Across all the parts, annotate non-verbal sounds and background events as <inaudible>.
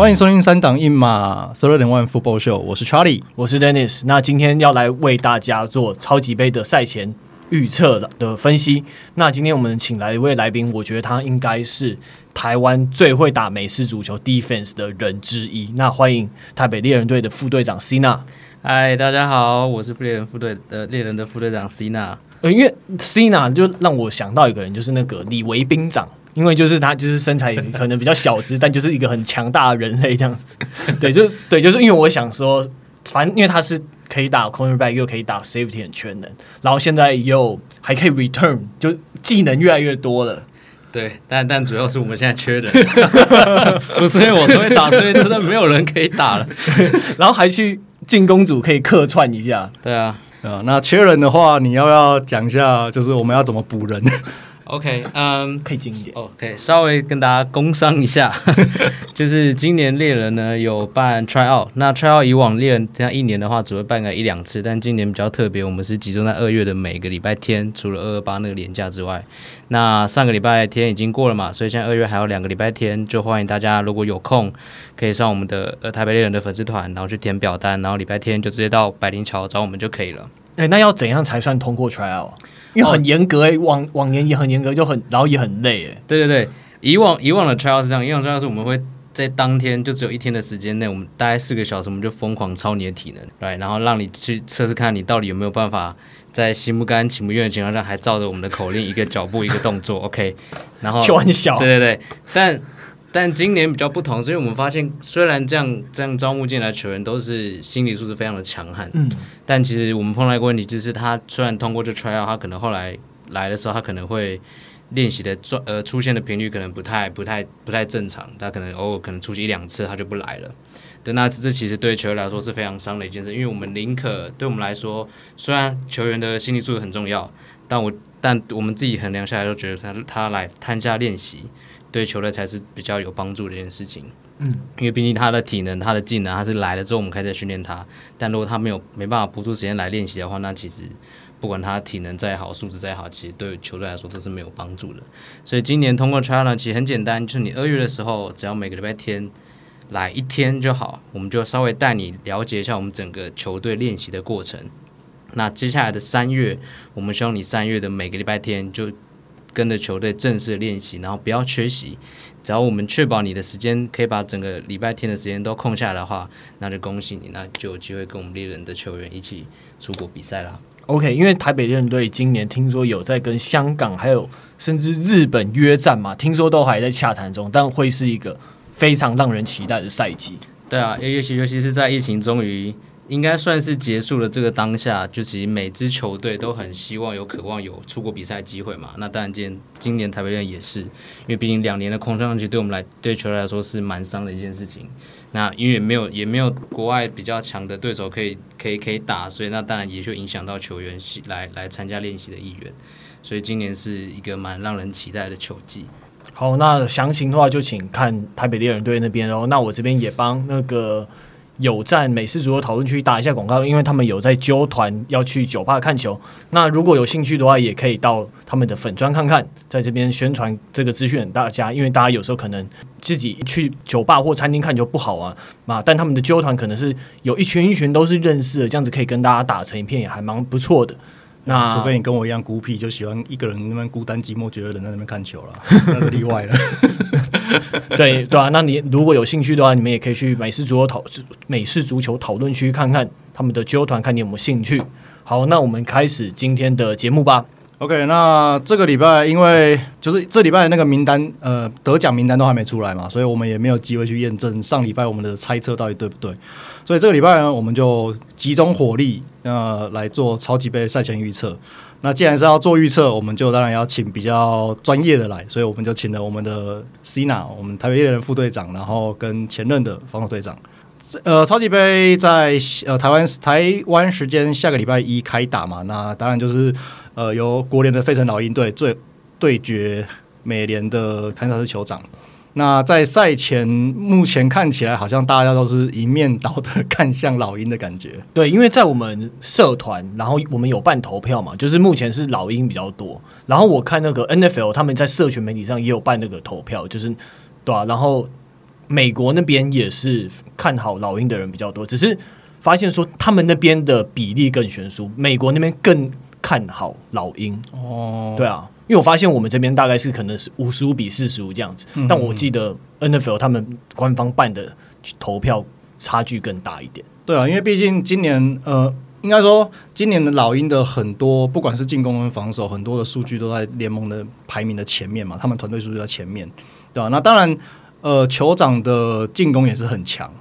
欢迎收听三档硬马 Third and One Football Show，我是 Charlie，我是 Dennis。那今天要来为大家做超级杯的赛前预测的分析。那今天我们请来一位来宾，我觉得他应该是台湾最会打美式足球 defense 的人之一。那欢迎台北猎人队的副队长 Cina。嗨，大家好，我是猎人副队的猎人的副队长 Cina。呃，因为 Cina 就让我想到一个人，就是那个李维兵长。因为就是他，就是身材可能比较小只，但就是一个很强大的人类这样子。<laughs> 对，就对，就是因为我想说，反正因为他是可以打 cornerback，又可以打 safety 很全能，然后现在又还可以 return，就技能越来越多了。对，但但主要是我们现在缺人，<laughs> 不是因为我都会打，所以真的没有人可以打了。<laughs> 然后还去进攻组可以客串一下。对啊，啊，那缺人的话，你要不要讲一下，就是我们要怎么补人？OK，嗯、um，可以近一点。OK，稍微跟大家工商一下，<laughs> 就是今年猎人呢有办 Try Out，那 Try Out 以往猎人这样一年的话只会办个一两次，但今年比较特别，我们是集中在二月的每个礼拜天，除了二二八那个连假之外，那上个礼拜天已经过了嘛，所以现在二月还有两个礼拜天，就欢迎大家如果有空可以上我们的呃台北猎人的粉丝团，然后去填表单，然后礼拜天就直接到百灵桥找我们就可以了。哎、欸，那要怎样才算通过 trial？因为很严格哎、欸，往往年也很严格，就很然后也很累哎、欸。对对对，以往以往的 trial 是这样，以往 trial 是我们会在当天就只有一天的时间内，我们大概四个小时，我们就疯狂超你的体能，来，然后让你去测试看你到底有没有办法在心不甘情不愿的情况下，还照着我们的口令一个脚步一个动作，<laughs> OK。然后，开玩笑。对对对，但。但今年比较不同，所以我们发现，虽然这样这样招募进来的球员都是心理素质非常的强悍，嗯，但其实我们碰到一个问题，就是他虽然通过这 tryout，他可能后来来的时候，他可能会练习的状呃出现的频率可能不太不太不太正常，他可能偶尔可能出去一两次他就不来了。对，那这其实对球员来说是非常伤的一件事，因为我们宁可对我们来说，虽然球员的心理素质很重要，但我但我们自己衡量下来都觉得他他来参加练习。对球队才是比较有帮助的一件事情，嗯，因为毕竟他的体能、他的技能，他是来了之后我们开始训练他。但如果他没有没办法补出时间来练习的话，那其实不管他体能再好、素质再好，其实对球队来说都是没有帮助的。所以今年通过 trial 其实很简单，就是你二月的时候，只要每个礼拜天来一天就好，我们就稍微带你了解一下我们整个球队练习的过程。那接下来的三月，我们希望你三月的每个礼拜天就。跟着球队正式练习，然后不要缺席。只要我们确保你的时间可以把整个礼拜天的时间都空下来的话，那就恭喜你，那就有机会跟我们猎人的球员一起出国比赛啦。OK，因为台北猎人队今年听说有在跟香港还有甚至日本约战嘛，听说都还在洽谈中，但会是一个非常让人期待的赛季。对啊，尤其尤其是在疫情终于。应该算是结束了这个当下，就其实每支球队都很希望有渴望有出国比赛机会嘛。那当然，今年今年台北人也是，因为毕竟两年的空窗期对我们来对球队来说是蛮伤的一件事情。那因为没有也没有国外比较强的对手可以可以可以打，所以那当然也就影响到球员来来参加练习的意愿。所以今年是一个蛮让人期待的球季。好，那详情的话就请看台北猎人队那边哦。那我这边也帮那个。有站美式足球讨论区打一下广告，因为他们有在揪团要去酒吧看球。那如果有兴趣的话，也可以到他们的粉专看看，在这边宣传这个资讯大家。因为大家有时候可能自己去酒吧或餐厅看球不好啊嘛，但他们的揪团可能是有一群一群都是认识的，这样子可以跟大家打成一片，也还蛮不错的。那除非你跟我一样孤僻，就喜欢一个人那边孤单寂寞，觉得人在那边看球了，<laughs> 那是例外了。<laughs> 对对啊，那你如果有兴趣的话，你们也可以去美式足球讨美式足球讨论区看看他们的揪团，看你有没有兴趣。好，那我们开始今天的节目吧。OK，那这个礼拜因为就是这礼拜的那个名单，呃，得奖名单都还没出来嘛，所以我们也没有机会去验证上礼拜我们的猜测到底对不对。所以这个礼拜呢，我们就集中火力，呃，来做超级杯赛前预测。那既然是要做预测，我们就当然要请比较专业的来，所以我们就请了我们的 Cina，我们台北猎人副队长，然后跟前任的防守队长。呃，超级杯在呃台湾台湾时间下个礼拜一开打嘛，那当然就是。呃，由国联的费城老鹰队对对决美联的堪萨斯酋长。那在赛前，目前看起来好像大家都是一面倒的看向老鹰的感觉。对，因为在我们社团，然后我们有办投票嘛，就是目前是老鹰比较多。然后我看那个 NFL 他们在社群媒体上也有办那个投票，就是对啊，然后美国那边也是看好老鹰的人比较多，只是发现说他们那边的比例更悬殊，美国那边更看好老鹰。哦，对啊，因为我发现我们这边大概是可能是五十五比四十五这样子，嗯、但我记得 NFL 他们官方办的投票差距更大一点。对啊，因为毕竟今年呃。应该说，今年的老鹰的很多，不管是进攻跟防守，很多的数据都在联盟的排名的前面嘛。他们团队数据在前面，对吧？那当然，呃，酋长的进攻也是很强，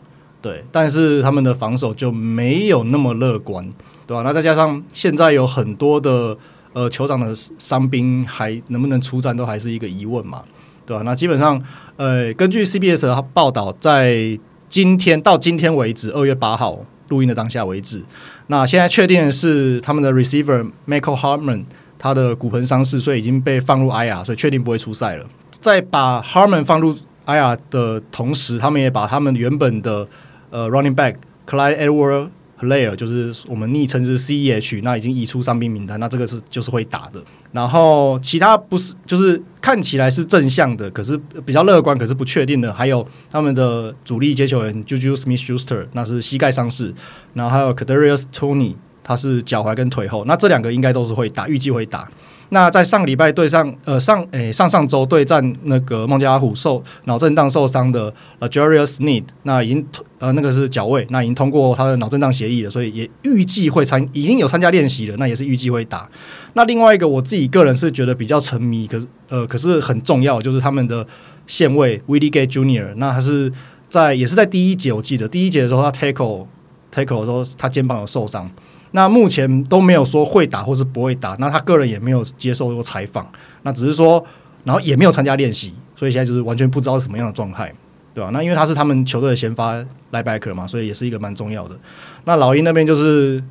对，但是他们的防守就没有那么乐观，对吧？那再加上现在有很多的呃酋长的伤兵还能不能出战，都还是一个疑问嘛，对吧？那基本上，呃，根据 CBS 的报道，在今天到今天为止，二月八号录音的当下为止。那现在确定的是，他们的 receiver Michael Harmon 他的骨盆伤势，所以已经被放入 IR，所以确定不会出赛了。在把 Hardman 放入 IR 的同时，他们也把他们原本的呃 running back Clyde Edward player，就是我们昵称是 CEH，那已经移出伤病名单，那这个是就是会打的。然后其他不是，就是看起来是正向的，可是比较乐观，可是不确定的，还有他们的主力接球员 Juju Smith-Schuster，那是膝盖伤势，然后还有 Kadarius Tony，他是脚踝跟腿后，那这两个应该都是会打，预计会打。那在上个礼拜对上呃上诶、上上周对战那个孟加拉虎受脑震荡受伤的呃 L'Jarius Sneed，那已经呃那个是脚位，那已经通过他的脑震荡协议了，所以也预计会参已经有参加练习了，那也是预计会打。那另外一个我自己个人是觉得比较沉迷，可是呃可是很重要，就是他们的线位 Willie Gay Junior，那他是在也是在第一节我记得第一节的时候他 tackle tackle 的时候他肩膀有受伤。那目前都没有说会打或是不会打，那他个人也没有接受过采访，那只是说，然后也没有参加练习，所以现在就是完全不知道是什么样的状态，对吧？那因为他是他们球队的先发 linebacker 嘛，所以也是一个蛮重要的。那老鹰那边就是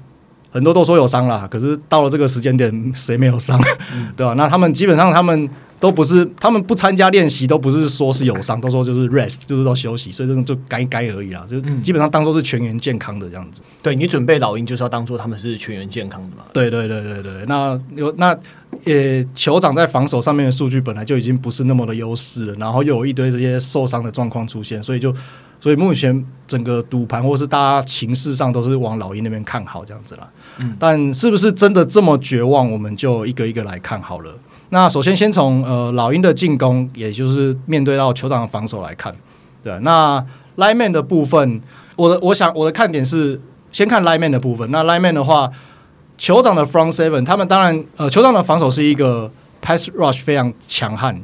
很多都说有伤啦，可是到了这个时间点，谁没有伤，对吧？那他们基本上他们。都不是，他们不参加练习，都不是说是有伤，都说就是 rest，就是说休息，所以这种就该该而已啦，就基本上当做是全员健康的这样子。对，你准备老鹰就是要当做他们是全员健康的嘛？对对对对对，那有那呃，酋长在防守上面的数据本来就已经不是那么的优势了，然后又有一堆这些受伤的状况出现，所以就所以目前整个赌盘或是大家情势上都是往老鹰那边看好这样子啦。嗯，但是不是真的这么绝望？我们就一个一个来看好了。那首先先从呃老鹰的进攻，也就是面对到酋长的防守来看，对，那 lineman 的部分，我的我想我的看点是先看 lineman 的部分。那 lineman 的话，酋长的 front seven，他们当然呃酋长的防守是一个 pass rush 非常强悍，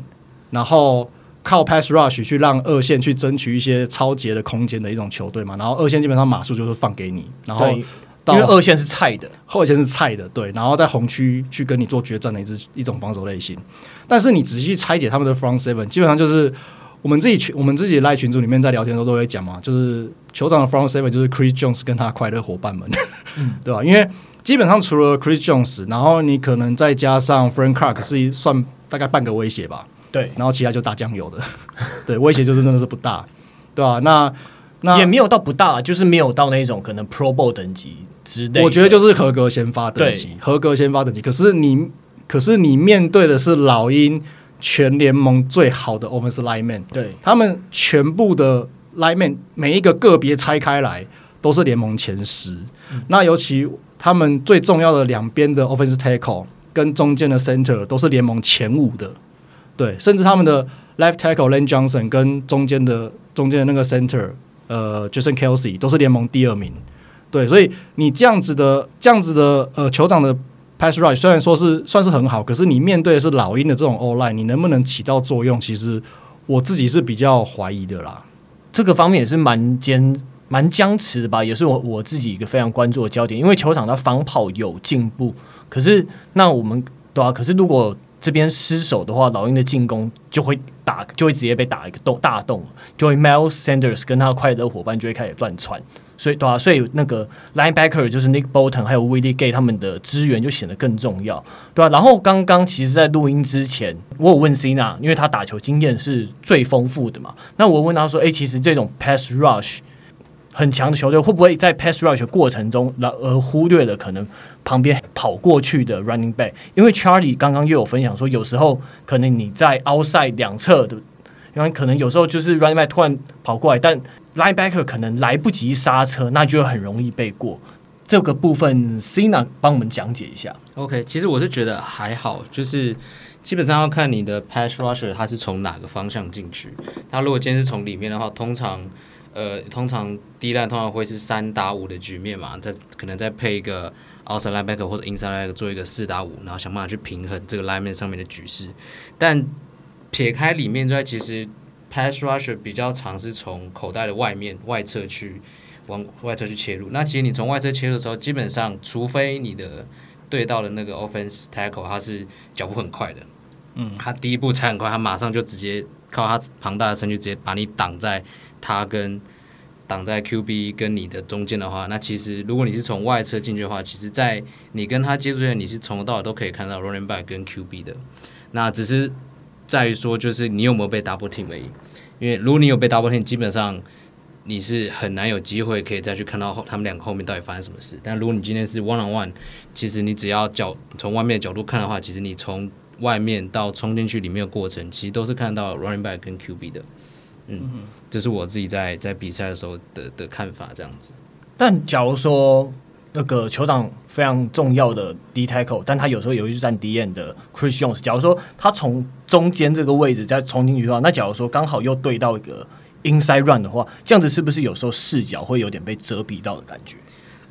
然后靠 pass rush 去让二线去争取一些抄截的空间的一种球队嘛，然后二线基本上码数就是放给你，然后。因为二线是菜的，后线是菜的，对，然后在红区去跟你做决战的一支一种防守类型。但是你仔细拆解他们的 front seven，基本上就是我们自己群我们自己赖群组里面在聊天的时候都会讲嘛，就是酋长的 front seven 就是 Chris Jones 跟他快乐伙伴们，嗯、<laughs> 对吧？因为基本上除了 Chris Jones，然后你可能再加上 Frank Clark 是算大概半个威胁吧，对，然后其他就打酱油的，<laughs> 对，威胁就是真的是不大，对吧？那那也没有到不大，就是没有到那种可能 Pro Bowl 等级。我觉得就是合格先发等级，合格先发等级。可是你，可是你面对的是老鹰全联盟最好的 offensive lineman，对，他们全部的 lineman 每一个个别拆开来都是联盟前十。嗯、那尤其他们最重要的两边的 offensive tackle 跟中间的 center 都是联盟前五的，对，甚至他们的 left tackle Lane Johnson 跟中间的中间的那个 center 呃 Jason Kelsey 都是联盟第二名。对，所以你这样子的、这样子的呃，酋长的 pass rush 虽然说是算是很好，可是你面对的是老鹰的这种 O-line，你能不能起到作用？其实我自己是比较怀疑的啦。这个方面也是蛮坚、蛮僵持的吧，也是我我自己一个非常关注的焦点。因为酋长的防跑有进步，可是那我们对啊，可是如果这边失守的话，老鹰的进攻就会打，就会直接被打一个洞大洞，就会 Miles Sanders 跟他的快乐伙伴就会开始乱窜。所以对啊，所以那个 linebacker 就是 Nick Bolton 还有 Willie Gay 他们的支援就显得更重要，对啊。然后刚刚其实，在录音之前，我有问 Cina，因为他打球经验是最丰富的嘛。那我问他说：“诶，其实这种 pass rush 很强的球队，会不会在 pass rush 的过程中，而忽略了可能旁边跑过去的 running back？因为 Charlie 刚刚又有分享说，有时候可能你在 outside 两侧的因为可能有时候就是 running back 突然跑过来，但 linebacker 可能来不及刹车，那就很容易被过。这个部分 Cina 帮我们讲解一下。OK，其实我是觉得还好，就是基本上要看你的 pass rusher 他是从哪个方向进去。它如果今天是从里面的话，通常呃通常 D-line 通常会是三打五的局面嘛，再可能再配一个 outside linebacker 或者 inside linebacker 做一个四打五，然后想办法去平衡这个 line 面上面的局势。但撇开里面之外，其实 pass rusher 比较常是从口袋的外面外侧去。往外侧去切入，那其实你从外侧切入的时候，基本上除非你的对到的那个 offense tackle 他是脚步很快的，嗯，他第一步踩很快，他马上就直接靠他庞大的身躯直接把你挡在他跟挡在 QB 跟你的中间的话，那其实如果你是从外侧进去的话，其实在你跟他接触之前，你是从头到尾都可以看到 running back 跟 QB 的，那只是在于说就是你有没有被 double team 而已，因为如果你有被 double team，基本上。你是很难有机会可以再去看到后他们两个后面到底发生什么事。但如果你今天是 one on one，其实你只要角从外面的角度看的话，其实你从外面到冲进去里面的过程，其实都是看到 running back 跟 QB 的。嗯，嗯这是我自己在在比赛的时候的的看法，这样子。但假如说那个酋长非常重要的 D tackle，但他有时候也会去站 DN 的 Chris Jones，假如说他从中间这个位置再冲进去的话，那假如说刚好又对到一个。Inside run 的话，这样子是不是有时候视角会有点被遮蔽到的感觉？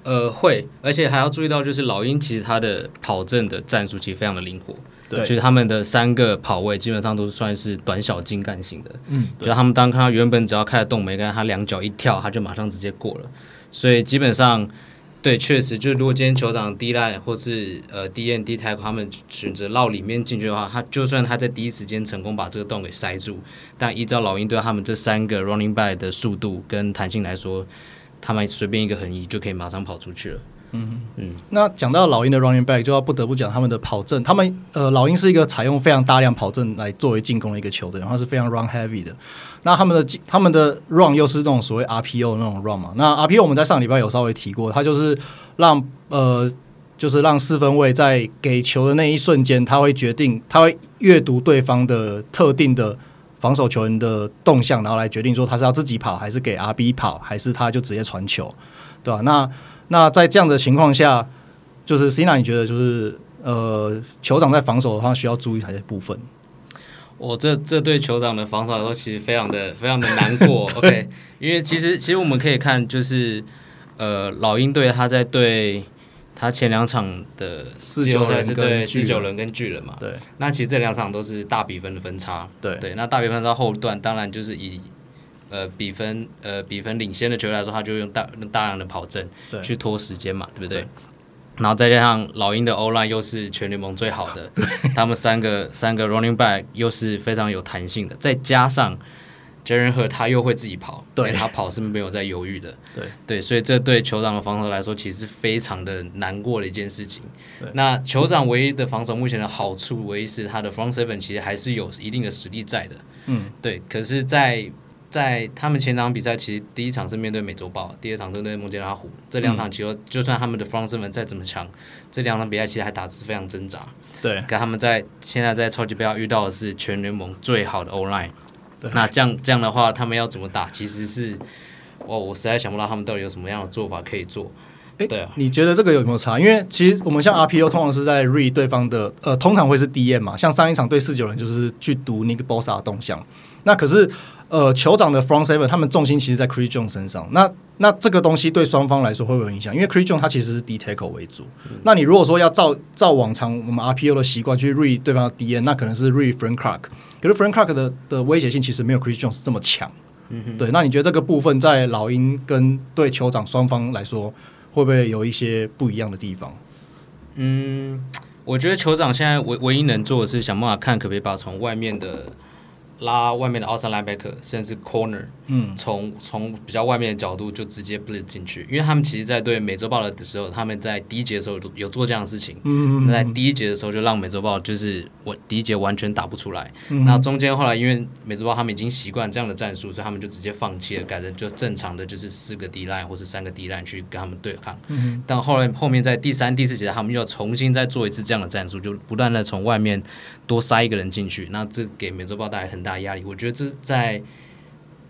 呃，会，而且还要注意到，就是老鹰其实他的跑阵的战术其实非常的灵活，对，就是他们的三个跑位基本上都是算是短小精干型的，嗯，就他们当看到原本只要开了动没干他两脚一跳，他就马上直接过了，所以基本上。对，确实，就是如果今天酋长 D line 或是呃 D N D tackle 他们选择绕里面进去的话，他就算他在第一时间成功把这个洞给塞住，但依照老鹰队他们这三个 running back 的速度跟弹性来说，他们随便一个横移就可以马上跑出去了。嗯嗯，那讲到老鹰的 running back，就要不得不讲他们的跑阵。他们呃，老鹰是一个采用非常大量跑阵来作为进攻的一个球队，然后是非常 run heavy 的。那他们的他们的 run 又是那种所谓 RPO 那种 run 嘛？那 RPO 我们在上礼拜有稍微提过，他就是让呃，就是让四分卫在给球的那一瞬间，他会决定，他会阅读对方的特定的防守球员的动向，然后来决定说他是要自己跑，还是给 RB 跑，还是他就直接传球，对吧？那那在这样的情况下，就是 Cina，你觉得就是呃，酋长在防守的话需要注意哪些部分？我这这对酋长的防守来说，其实非常的非常的难过。<laughs> OK，因为其实其实我们可以看，就是呃，老鹰队他在对他前两场的四九人是对四九人跟巨人嘛，对，那其实这两场都是大比分的分差，对对，那大比分到后段，当然就是以。呃，比分呃比分领先的球队来说，他就用大大量的跑阵去拖时间嘛，对不对？对，然后再加上老鹰的 O-line 又是全联盟最好的，他们三个三个 running back 又是非常有弹性的，再加上 Jalen Hurts 他又会自己跑，对，他跑是没有在犹豫的，对对，所以这对酋长的防守来说，其实非常的难过的一件事情。那酋长唯一的防守目前的好处，唯一是他的 front seven 其实还是有一定的实力在的，嗯，对。可是，在在他们前两场比赛，其实第一场是面对美洲豹，第二场针对孟加拉虎。这两场其实就算他们的 front seven 再怎么强，这两场比赛其实还打得非常挣扎。对，跟他们在现在在超级杯要遇到的是全联盟最好的 online，。那这样这样的话，他们要怎么打？其实是，哦，我实在想不到他们到底有什么样的做法可以做。诶，对啊，你觉得这个有没有差？因为其实我们像 RPO 通常是在 read 对方的，呃，通常会是 DM 嘛。像上一场对四九人就是去读那个 Bosa 的动向。那可是。呃，酋长的 front seven，他们重心其实，在 Chris Jones 身上。那那这个东西对双方来说会不会有影响？因为 Chris Jones 他其实是 D tackle 为主。嗯、那你如果说要照照往常我们 RPO 的习惯去 read 对方的 DN，那可能是 read Frank Clark。可是 Frank Clark 的的威胁性其实没有 Chris Jones 这么强。对，那你觉得这个部分在老鹰跟对酋长双方来说，会不会有一些不一样的地方？嗯，我觉得酋长现在唯唯一能做的是想办法看可不可以把从外面的。拉外面的 outside linebacker，甚至 corner，嗯，从从比较外面的角度就直接 blitz 进去，因为他们其实，在对美洲豹的时候，他们在第一节的时候有做这样的事情，嗯，在第一节的时候就让美洲豹就是我第一节完全打不出来，嗯，那中间后来因为美洲豹他们已经习惯这样的战术，所以他们就直接放弃了，改成就正常的就是四个 D line 或是三个 D line 去跟他们对抗，嗯，但后来后面在第三、第四节，他们又要重新再做一次这样的战术，就不断的从外面多塞一个人进去，那这给美洲豹带来很大。压力。我觉得这是在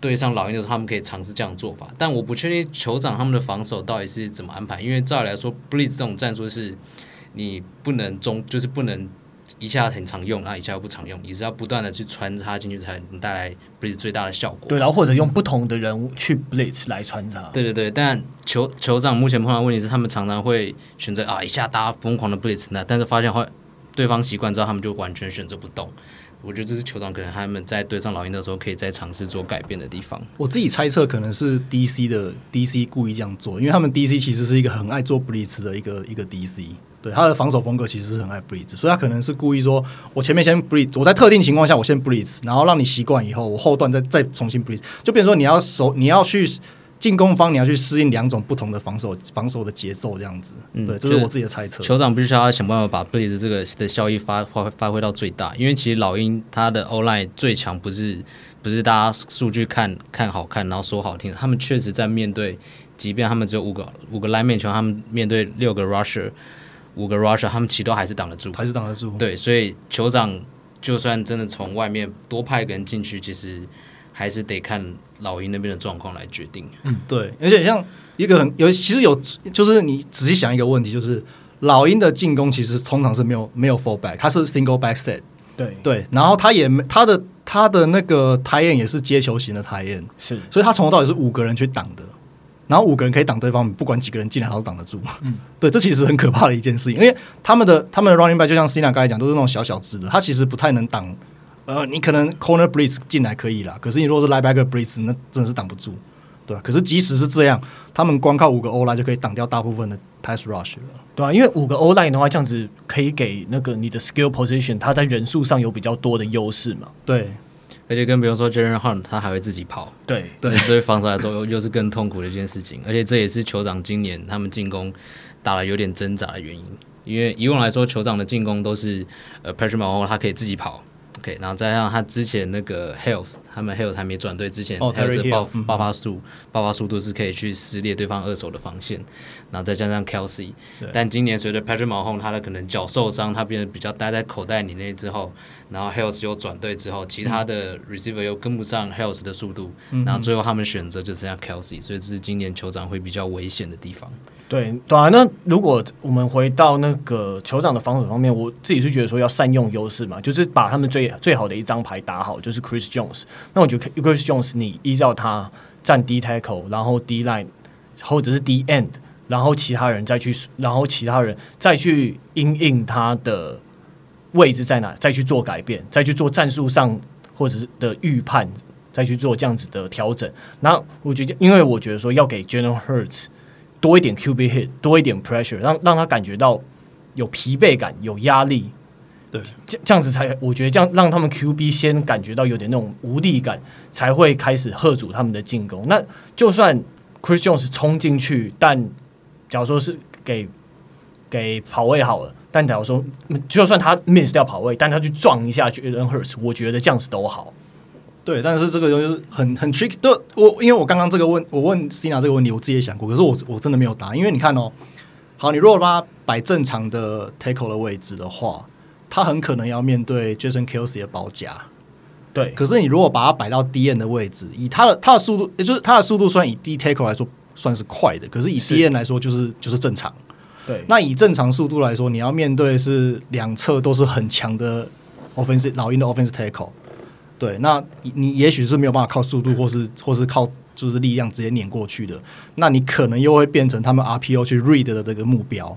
对上老鹰的时候，他们可以尝试这样做法。但我不确定酋长他们的防守到底是怎么安排，因为照理来说，Blitz 这种战术是你不能中，就是不能。一下很常用，那一下又不常用，你是要不断的去穿插进去，才能带来 blitz 最大的效果。对，然后或者用不同的人物去 blitz 来穿插。对对对，但酋酋长目前碰到问题是，他们常常会选择啊一下大家疯狂的 blitz，那但是发现会对方习惯之后，他们就完全选择不动。我觉得这是酋长可能他们在对上老鹰的时候，可以再尝试做改变的地方。我自己猜测，可能是 DC 的 DC 故意这样做，因为他们 DC 其实是一个很爱做 blitz 的一个一个 DC。对他的防守风格其实是很爱 blitz，所以他可能是故意说，我前面先 blitz，我在特定情况下我先 blitz，然后让你习惯以后，我后段再再重新 blitz，就变成说你要守，你要去进攻方，你要去适应两种不同的防守防守的节奏这样子。嗯，对，这是我自己的猜测。酋长必须要想办法把 Blaze 这个的效益发发发挥到最大，因为其实老鹰他的 O-line 最强不是不是大家数据看看好看，然后说好听，他们确实在面对，即便他们只有五个五个 lineman 球，他们面对六个 rusher。五个 rusher，他们其实都还是挡得住，还是挡得住。对，所以酋长就算真的从外面多派一个人进去，其实还是得看老鹰那边的状况来决定。嗯，对。而且像一个很有，其实有，就是你仔细想一个问题，就是老鹰的进攻其实通常是没有没有 fullback，他是 single back set。对对，然后他也没他的他的那个 tight end 也是接球型的 tight end，是，所以他从头到尾是五个人去挡的。然后五个人可以挡对方，不管几个人进来，他都挡得住。嗯，<laughs> 对，这其实很可怕的一件事情，因为他们的他们的 running back 就像 Cina 刚才讲，都是那种小小只的，他其实不太能挡。呃，你可能 corner blitz 进来可以啦，可是你如果是 linebacker blitz，那真的是挡不住，对吧？可是即使是这样，他们光靠五个 O line 就可以挡掉大部分的 pass rush 了，对啊，因为五个 O line 的话，这样子可以给那个你的 skill position，他在人数上有比较多的优势嘛？对。而且跟比如说 Jaren Hunt 他还会自己跑，对对，对防守来说 <laughs> 又又是更痛苦的一件事情。而且这也是酋长今年他们进攻打得有点挣扎的原因，因为以往来说酋长的进攻都是呃 Patrick Mahomes 他可以自己跑。OK，然后再加上他之前那个 Hales，他们 Hales 还没转队之前的爆爆发速爆发速度是可以去撕裂对方二手的防线，然后再加上 Kelsey，但今年随着 Patrick Mahomes 他的可能脚受伤，他变得比较待在口袋里面之后，然后 Hales 又转队之后，其他的 Receiver 又跟不上 Hales 的速度，然后最后他们选择就剩下 Kelsey，所以这是今年酋长会比较危险的地方。对对啊，那如果我们回到那个酋长的防守方面，我自己是觉得说要善用优势嘛，就是把他们最最好的一张牌打好，就是 Chris Jones。那我觉得 Chris Jones，你依照他站 D tackle，然后 D line，或者是 D end，然后其他人再去，然后其他人再去因应他的位置在哪，再去做改变，再去做战术上或者是的预判，再去做这样子的调整。那我觉得，因为我觉得说要给 General Hurts。多一点 QB hit，多一点 pressure，让让他感觉到有疲惫感、有压力，对，这这样子才，我觉得这样让他们 QB 先感觉到有点那种无力感，才会开始喝阻他们的进攻。那就算 Chris Jones 冲进去，但假如说是给给跑位好了，但假如说就算他 miss 掉跑位，但他去撞一下 Jalen Hurts，我觉得这样子都好。对，但是这个就是很很 tricky。对，我因为我刚刚这个问，我问 Cina 这个问题，我自己也想过，可是我我真的没有答，因为你看哦，好，你如果把它摆正常的 tackle 的位置的话，他很可能要面对 Jason Kelsey 的包夹。对，可是你如果把它摆到 DN 的位置，以他的他的速度，也就是他的速度，虽然以 D tackle 来说算是快的，可是以 DN 来说就是是就是正常。对，那以正常速度来说，你要面对是两侧都是很强的 offensive 老鹰的 offensive tackle。对，那你也许是没有办法靠速度，或是或是靠就是力量直接碾过去的，那你可能又会变成他们 RPO 去 read 的那个目标。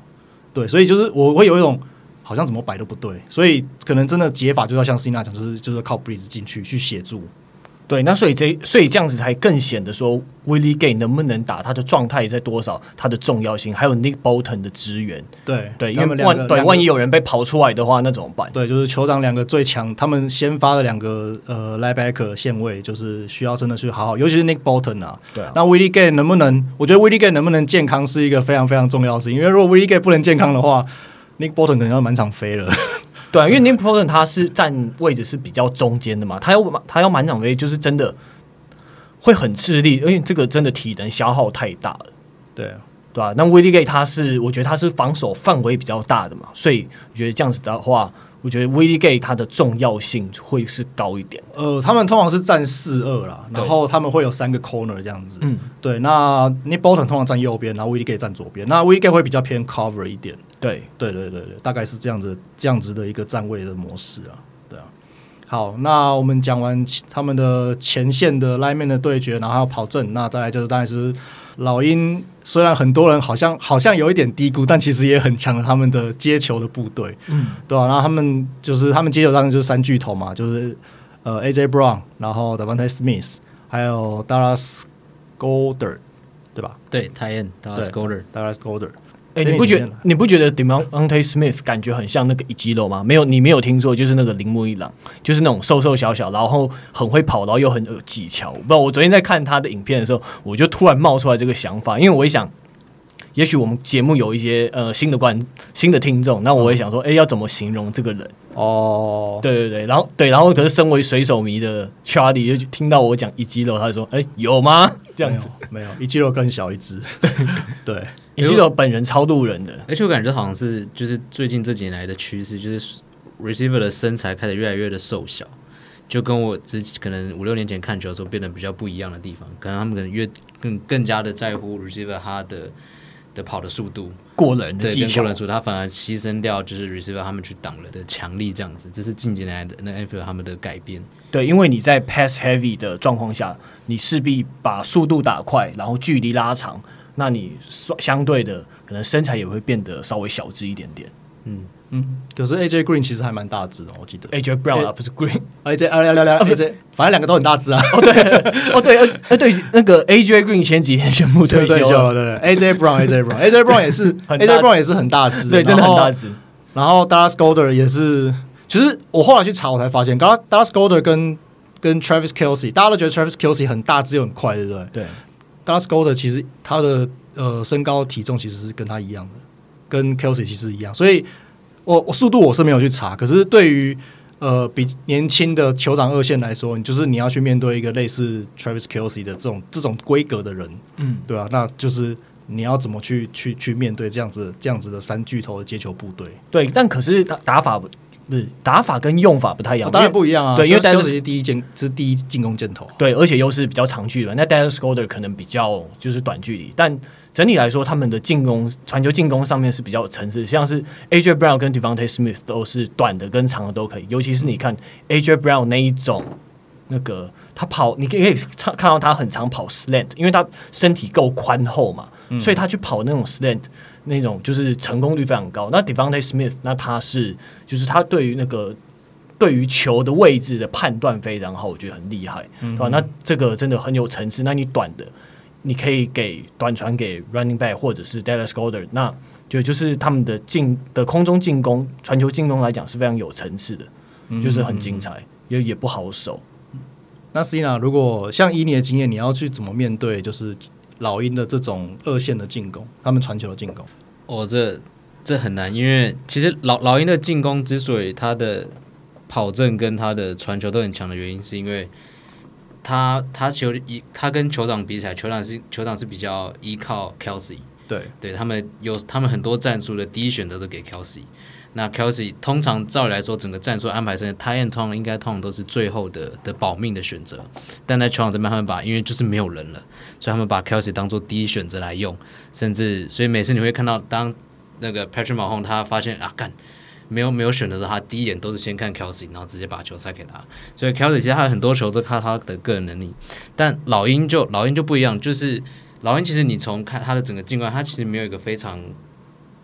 对，所以就是我会有一种好像怎么摆都不对，所以可能真的解法就要像 Cina 讲，就是就是靠 Breeze 进去去协助。对，那所以这所以这样子才更显得说 Willie Gay 能不能打，他的状态在多少，他的重要性，还有 Nick Bolton 的支援。对对，因为万对万一有人被跑出来的话，那怎么办？对，就是酋长两个最强，他们先发的两个呃 linebacker 线位，就是需要真的去好好，尤其是 Nick Bolton 啊。对啊。那 Willie Gay 能不能？我觉得 Willie Gay 能不能健康是一个非常非常重要的事情，因为如果 Willie Gay 不能健康的话，Nick Bolton 可能要满场飞了。对啊，因为 Nick Bolton 他是站位置是比较中间的嘛，他要他要满场飞，就是真的。会很吃力，因为这个真的体能消耗太大了。对啊，对吧、啊？那 Gay 他是，我觉得他是防守范围比较大的嘛，所以我觉得这样子的话，我觉得 Willie Gay 它的重要性会是高一点。呃，他们通常是站四二啦，然后他们会有三个 corner 这样子。嗯，对。那 Nick Bolton 通常站右边，然后 Willie Gay 站左边。那 Willie Gay 会比较偏 cover 一点。对，对，对，对，对，大概是这样子，这样子的一个站位的模式啊。对啊。好，那我们讲完他们的前线的 lineman 的对决，然后还有跑阵，那再来就是当然是。老鹰虽然很多人好像好像有一点低估，但其实也很强。他们的接球的部队，嗯，对啊，然后他们就是他们接球当然就是三巨头嘛，就是呃 AJ Brown，然后 Davante Smith，还有 Dallas Goedert，对吧？对，Tight end Dallas Goedert，Dallas Goedert。哎、欸，你不觉得你不觉得 Demonte Smith 感觉很像那个一肌肉吗？没有，你没有听错，就是那个铃木一朗，就是那种瘦瘦小小，然后很会跑，然后又很有技巧。不我昨天在看他的影片的时候，我就突然冒出来这个想法，因为我一想，也许我们节目有一些呃新的观新的听众，那我也想说，哎、欸，要怎么形容这个人？哦，对对对，然后对，然后可是身为水手迷的 Charlie 就听到我讲一肌肉，他就说，哎、欸，有吗？这样子没有，一肌肉更小一只，对。你记得本人超度人的，而且我感觉好像是就是最近这几年来的趋势，就是 receiver 的身材开始越来越的瘦小，就跟我之前可能五六年前看球的时候变得比较不一样的地方，可能他们可能越更更加的在乎 receiver 他的的跑的速度，过人的技巧，过人速度，他反而牺牲掉就是 receiver 他们去挡人的强力这样子，这是近几年来的那 NFL 他们的改变。对，因为你在 pass heavy 的状况下，你势必把速度打快，然后距离拉长。那你相对的可能身材也会变得稍微小只一点点，嗯嗯。可是 AJ Green 其实还蛮大只的，我记得 AJ Brown 啊，不是 Green，AJ 啊，聊聊聊 AJ，反正两个都很大只啊。<laughs> 哦对，哦对，呃对，那个 AJ Green 前几天宣布退休了，对对。AJ Brown，AJ Brown，AJ Brown 也是，<laughs> AJ Brown 也是很大只，对，真的很大只。然后 Dallas Goedert 也是，其实我后来去查，我才发现，Dallas Goedert 跟跟 Travis Kelsey，大家都觉得 Travis Kelsey 很大只又很快，对不对？对。Dallas Goedert 其实他的呃身高体重其实是跟他一样的，跟 Kelsey 其实一样，所以我我速度我是没有去查，可是对于呃比年轻的酋长二线来说，你就是你要去面对一个类似 Travis Kelsey 的这种这种规格的人，嗯，对啊，那就是你要怎么去去去面对这样子这样子的三巨头的接球部队？对，但可是打打法。不是打法跟用法不太一样，当然不一样啊。对，因为 Dallas 是第一箭，是第一进攻箭头。对，而且又是比较长距离。那 Dallas Goedert 可能比较就是短距离，但整体来说，他们的进攻传球进攻上面是比较有层次。像是 AJ Brown 跟 Devonte Smith 都是短的跟长的都可以。尤其是你看 AJ Brown 那一种，那个他跑，你可以可以看到他很常跑 slant，因为他身体够宽厚嘛，嗯、所以他去跑那种 slant。那种就是成功率非常高。那 Devonte Smith，那他是就是他对于那个对于球的位置的判断非常好，我觉得很厉害，嗯、对吧？那这个真的很有层次。那你短的，你可以给短传给 Running Back 或者是 Dallas Goedert，那就就是他们的进的空中进攻、传球进攻来讲是非常有层次的，就是很精彩，也也不好守。那 Cina，如果像以你的经验，你要去怎么面对？就是。老鹰的这种二线的进攻，他们传球的进攻，哦，这这很难，因为其实老老鹰的进攻之所以他的跑阵跟他的传球都很强的原因，是因为他他球一他跟酋长比起来，酋长是酋长是比较依靠 Kelsey，对。对，他们有他们很多战术的第一选择都给 Kelce。那 Kelsey 通常照理来说，整个战术安排上，Tight end 通常应该通常都是最后的的保命的选择。但在球场这边，他们把因为就是没有人了，所以他们把 Kelsey 当做第一选择来用。甚至所以每次你会看到，当那个 Patrick Mahomes 他发现啊干没有没有选择的时候，他第一眼都是先看 Kelsey，然后直接把球塞给他。所以 Kelsey 其实他有很多球都靠他的个人能力。但老鹰就老鹰就不一样，就是老鹰其实你从看他的整个进攻，他其实没有一个非常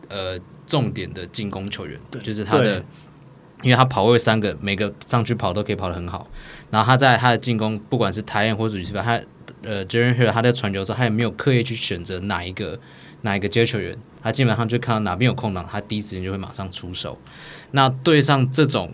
呃。重点的进攻球员，就是他的，因为他跑位三个，每个上去跑都可以跑得很好。然后他在他的进攻，不管是台燕或者是他呃，Jaren Hurts 他在传球的时候，他也没有刻意去选择哪一个哪一个接球员，他基本上就看到哪边有空档，他第一时间就会马上出手。那对上这种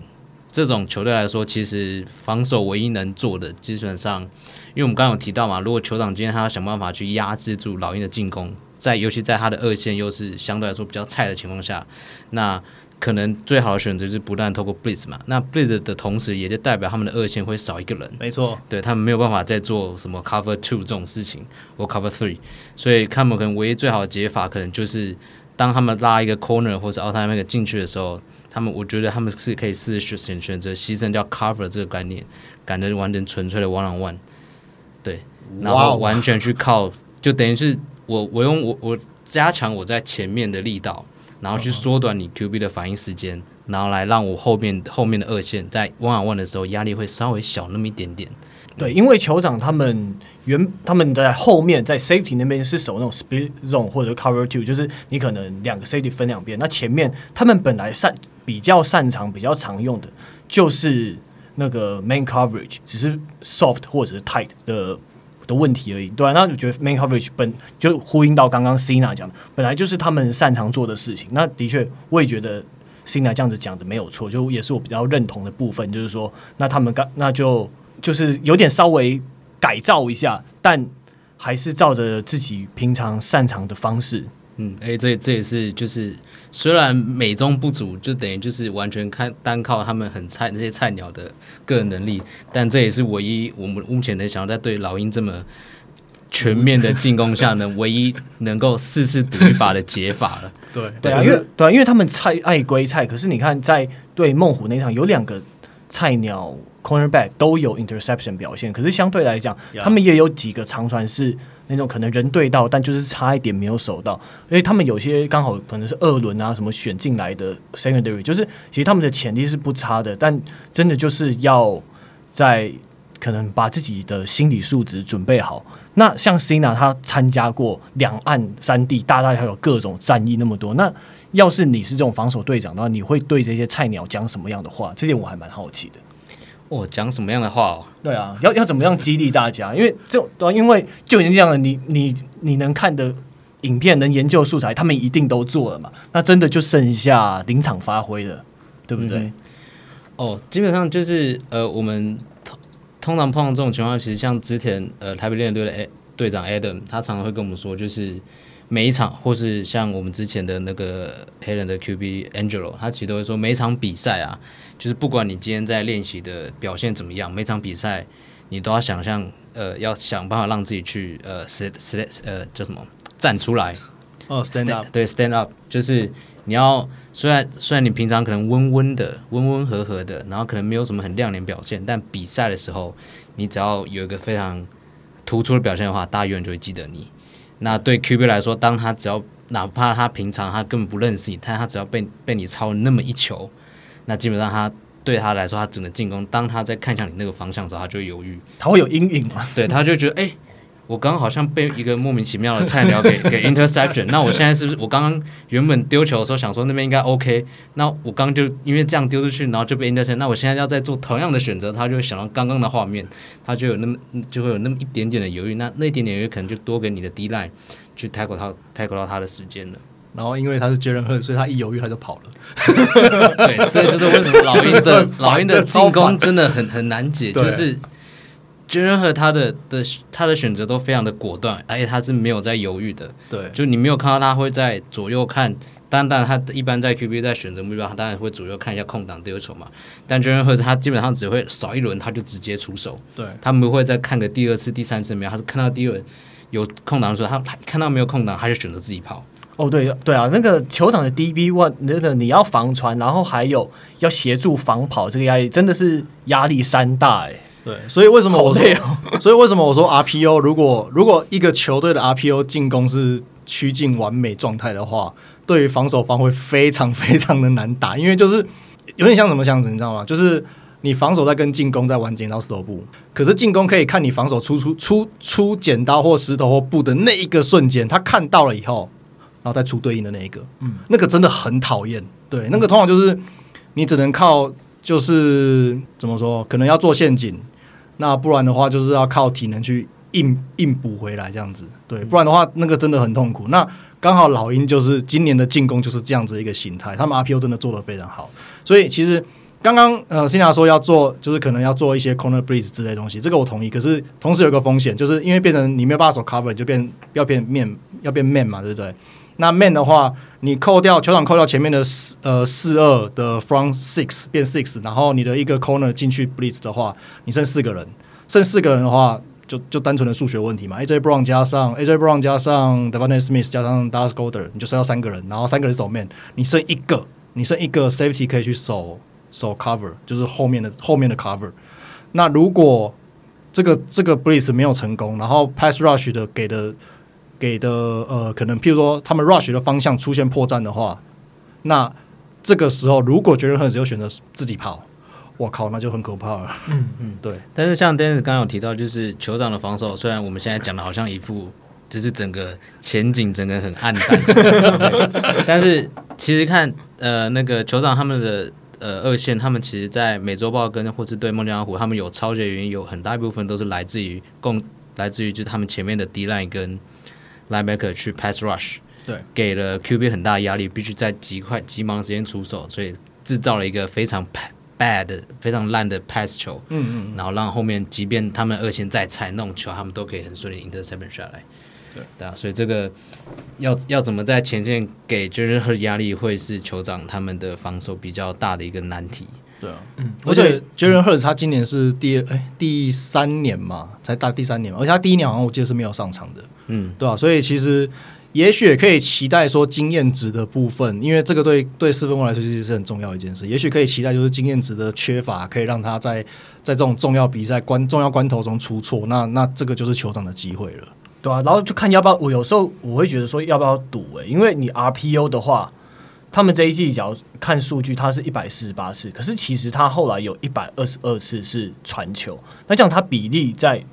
这种球队来说，其实防守唯一能做的，基本上，因为我们刚刚有提到嘛，如果酋长今天他要想办法去压制住老鹰的进攻。在尤其在他的二线又是相对来说比较菜的情况下，那可能最好的选择就是不断透过 blitz 嘛。那 blitz 的同时，也就代表他们的二线会少一个人。没错，对他们没有办法再做什么 cover two 这种事情或 cover three，所以他们可能唯一最好的解法，可能就是当他们拉一个 corner 或者 outside linebacker 进去的时候，他们我觉得他们是可以试试选选择牺牲掉 cover 这个概念，改成完全纯粹的 one on one，对，然后完全去靠，就等于是我我用我我加强我在前面的力道，然后去缩短你 QB 的反应时间，然后来让我后面后面的二线在 one on one 的时候压力会稍微小那么一点点。对，因为酋长他们原他们在后面在 safety 那边是守那种 split zone 或者 cover two，就是你可能两个 safety 分两边。那前面他们本来擅比较擅长、比较常用的就是那个 main coverage，只是 soft 或者是 tight 的的问题而已。对啊，那我觉得 main coverage 本就呼应到刚刚 Sina 讲的，本来就是他们擅长做的事情。那的确，我也觉得 Sina 这样子讲的没有错，就也是我比较认同的部分，就是说，那他们刚那就。就是有点稍微改造一下，但还是照着自己平常擅长的方式。嗯，哎、欸，这这也是就是虽然美中不足，就等于就是完全看单靠他们很菜那些菜鸟的个人能力，但这也是唯一我们目前能想要在对老鹰这么全面的进攻下呢，唯一能够试试赌一把的解法了。<laughs> 对对啊，因为对啊，因为他们菜爱归菜，可是你看在对猛虎那场有两个菜鸟。Cornerback 都有 interception 表现，可是相对来讲，Yeah. 他们也有几个长传是那种可能人对到，但就是差一点没有守到。因为他们有些刚好可能是二轮啊什么选进来的 secondary，就是其实他们的潜力是不差的，但真的就是要在可能把自己的心理素质准备好。那像 Cina 他参加过两岸三地，大大小小各种战役那么多，那要是你是这种防守队长的话，你会对这些菜鸟讲什么样的话？这点我还蛮好奇的。我讲、哦、什么样的话哦？对啊，要要怎么样激励大家？因为就对、啊，因为就已经这样了，你你你能看的影片、能研究素材，他们一定都做了嘛？那真的就剩下临场发挥了，对不对？嗯、哦，基本上就是呃，我们通通常碰到这种情况，其实像之前呃台北猎人队的诶队长 Adam，他常常会跟我们说，就是每一场，或是像我们之前的那个黑人的 QB Angelo，他其实都会说，每一场比赛啊。就是不管你今天在练习的表现怎么样，每场比赛你都要想象，呃，要想办法让自己去呃，stand stand 呃叫什么站出来哦，stand up，对，stand up，就是你要虽然虽然你平常可能温温的温温和和的，然后可能没有什么很亮眼表现，但比赛的时候你只要有一个非常突出的表现的话，大家永远就会记得你。那对 QB 来说，当他只要哪怕他平常他根本不认识你，但他只要被被你超那么一球。那基本上，他对他来说，他整个进攻，当他在看向你那个方向的时候，他就会犹豫，他会有阴影吗？对，他就觉得，哎、欸，我刚刚好像被一个莫名其妙的菜鸟给 <laughs> 给 interception。那我现在是不是我刚刚原本丢球的时候想说那边应该 OK？那我刚刚就因为这样丢出去，然后就被 interception。那我现在要再做同样的选择，他就会想到刚刚的画面，他就有那么就会有那么一点点的犹豫。那那一点点犹豫可能就多给你的 D line 去 tackle 他 tackle 到他的时间了。然后因为他是杰伦赫，所以他一犹豫他就跑了。<laughs> 对，所以就是为什么老鹰的 <laughs> 老鹰的进攻真的很很难解，就是杰伦和他的的他的选择都非常的果断，而且他是没有在犹豫的。对，就你没有看到他会在左右看，当然他一般在 QB 在选择目标，他当然会左右看一下空档丢球嘛。但杰伦和他基本上只会扫一轮，他就直接出手。对，他不会再看个第二次、第三次没有，他是看到第一轮有空档的时候，他看到没有空档，他就选择自己跑。哦，对对啊，那个球场的 DB one，那个你要防传，然后还有要协助防跑，这个压力真的是压力山大哎。对，所以为什么我说，哦、<laughs> 所以为什么我说 RPO 如果如果一个球队的 RPO 进攻是趋近完美状态的话，对于防守方会非常非常的难打，因为就是有点像什么样子，你知道吗？就是你防守在跟进攻在玩剪刀石头布，可是进攻可以看你防守出出出出剪刀或石头或布的那一个瞬间，他看到了以后。然后再出对应的那一个，嗯，那个真的很讨厌。对，那个通常就是你只能靠，就是怎么说，可能要做陷阱，那不然的话就是要靠体能去硬硬补回来这样子。对，不然的话那个真的很痛苦。那刚好老鹰就是今年的进攻就是这样子一个形态，他们 RPO 真的做得非常好。所以其实刚刚呃，Sina 说要做，就是可能要做一些 corner breeze 之类的东西，这个我同意。可是同时有个风险，就是因为变成你没有办法守 cover，就变要变面要变 man 嘛，对不对？那 man 的话，你扣掉球场扣掉前面的四呃四二的 front six 变 six，然后你的一个 corner 进去 blitz 的话，你剩四个人，剩四个人的话，就就单纯的数学问题嘛。AJ Brown 加上 AJ Brown 加上 Devonta Smith 加上 Dallas g o l d e r 你就剩下三个人，然后三个人守 man，你剩一个，你剩一个 safety 可以去守守 cover，就是后面的后面的 cover。那如果这个这个 blitz 没有成功，然后 pass rush 的给的给的呃，可能譬如说他们 rush 的方向出现破绽的话，那这个时候如果 Jalen Hurts 又选择自己跑，我靠，那就很可怕了。嗯 <laughs> 嗯，对。但是像 Dennis 刚刚有提到，就是酋长的防守，虽然我们现在讲的好像一副就是整个前景整个很暗淡，<laughs> 但是其实看呃那个酋长他们的。呃，二线他们其实，在美洲豹跟或是对孟加拉虎，他们有超级原因，有很大一部分都是来自于共来自于就是他们前面的 D line 跟 linebacker 去 pass rush，对，给了 QB 很大压力，必须在极快急忙的时间出手，所以制造了一个非常 bad 非常烂的 pass 球，嗯嗯，然后让后面即便他们二线再菜那种球，他们都可以很顺利 interception 下来。对啊，所以这个要要怎么在前线给 Jalen Hurts 压力，会是酋长他们的防守比较大的一个难题。对啊，嗯，而且 Jalen Hurts 他今年是第二哎第三年嘛，才打第三年嘛，而且他第一年好像我记得是没有上场的，嗯，对啊，所以其实也许也可以期待说经验值的部分，因为这个对对四分卫来说其实是很重要的一件事，也许可以期待就是经验值的缺乏，可以让他在在这种重要比赛关重要关头中出错，那那这个就是酋长的机会了。对啊，然后就看要不要。我有时候我会觉得说要不要赌诶、欸，因为你 RPO 的话，他们这一季只要看数据，他是一百四十八次，可是其实他后来有一百二十二次是传球，那这样他比例在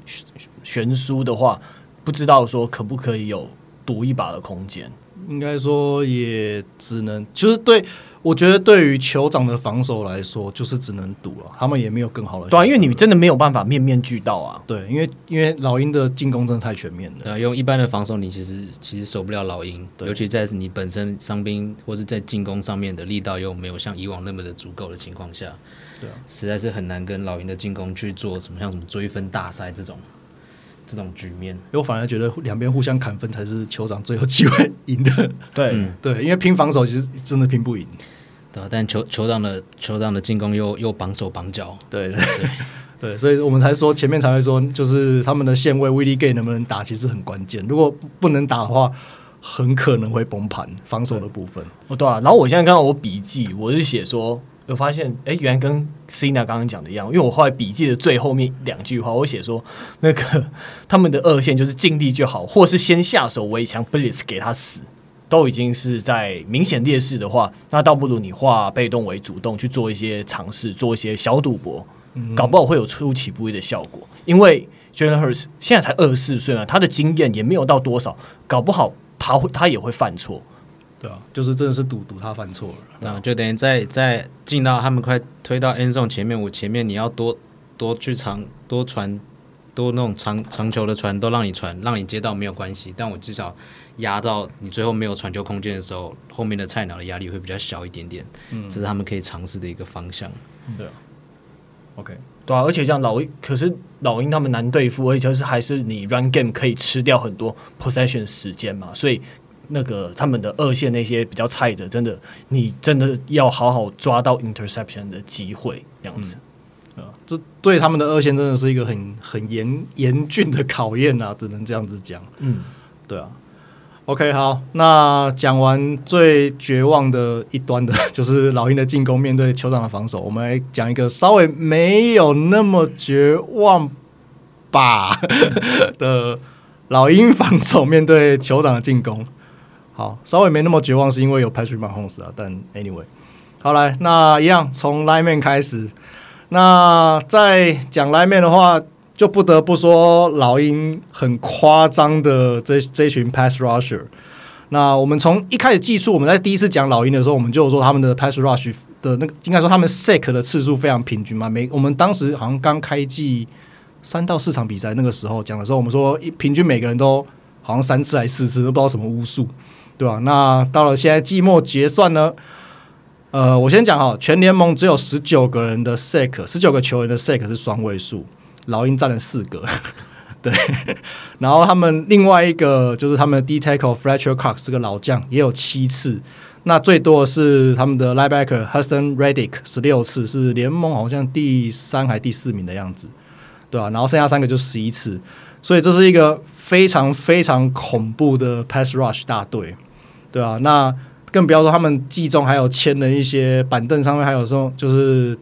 悬殊的话，不知道说可不可以有赌一把的空间？应该说也只能就是对。我觉得对于酋长的防守来说，就是只能赌了。他们也没有更好的。对啊，因为你真的没有办法面面俱到啊。对，因为因为老鹰的进攻真的太全面了。对啊，用一般的防守，你其实其实守不了老鹰。对，尤其在你本身伤兵或是在进攻上面的力道又没有像以往那么的足够的情况下，对啊，实在是很难跟老鹰的进攻去做什么像什么追分大赛这种。这种局面，我反而觉得两边互相砍分才是酋长最有机会赢的。对、嗯、对，因为拼防守其实真的拼不赢。对，但酋酋长的酋长的进攻又又绑手绑脚。对对对，<laughs> 对，所以我们才说前面才会说，就是他们的线位 Willie Gay 能不能打，其实很关键。如果不能打的话，很可能会崩盘防守的部分。哦，对啊。然后我现在看到我笔记，我是写说。我发现，哎、欸，原来跟 Cina 刚刚讲的一样，因为我后来笔记的最后面两句话，我写说，那个 <laughs> 他们的二线就是尽力就好，或是先下手为强，Blitz 给他死，都已经是在明显劣势的话，那倒不如你化被动为主动，去做一些尝试，做一些小赌博，嗯、搞不好会有出其不意的效果。因为 Jalen Hurts 现在才二十四岁嘛，他的经验也没有到多少，搞不好他会他也会犯错。对啊，就是真的是赌赌他犯错了，那就等于在在进到他们快推到 end zone 前面，我前面你要多多去尝多传多那种长长球的传都让你传，让你接到没有关系，但我至少压到你最后没有传球空间的时候，后面的菜鸟的压力会比较小一点点，嗯，这是他们可以尝试的一个方向。对啊，OK，对啊，而且像老鹰，可是老鹰他们难对付，而且就是还是你 run game 可以吃掉很多 possession 时间嘛，所以。那个他们的二线那些比较菜的，真的，你真的要好好抓到 interception 的机会，这样子，这对他们的二线真的是一个很很严严峻的考验啊，只能这样子讲。嗯，对啊。OK，好，那讲完最绝望的一端的，<laughs> 就是老鹰的进攻面对酋长的防守，我们来讲一个稍微没有那么绝望吧的老鹰防守面对酋长的进攻。好，稍微没那么绝望，是因为有 Patrick Mahomes 啊。但 anyway，好来，那一样从 Lineman 开始。那在讲 Lineman 的话，就不得不说老鹰很夸张的这这群 Pass Rusher。那我们从一开始计数，我们在第一次讲老鹰的时候，我们就说他们的 Pass Rush 的那个，应该说他们 Sack 的次数非常平均嘛。每我们当时好像刚开季三到四场比赛那个时候讲的时候，我们说一平均每个人都好像三次还四次，都不知道什么巫术。对吧、啊？那到了现在季末结算呢？呃，我先讲哈，全联盟只有十九个人的 sack，十九个球员的 sack 是双位数，老鹰占了四个。<laughs> 对，然后他们另外一个就是他们的 D tackle Fletcher Cox 这个老将也有七次，那最多是他们的 linebacker Haason Redick 十六次，是联盟好像第三还第四名的样子，对、啊？然后剩下三个就十一次。所以这是一个非常非常恐怖的 pass rush 大队，对啊，那更不要说他们季中还有签了一些板凳上面还有这种就是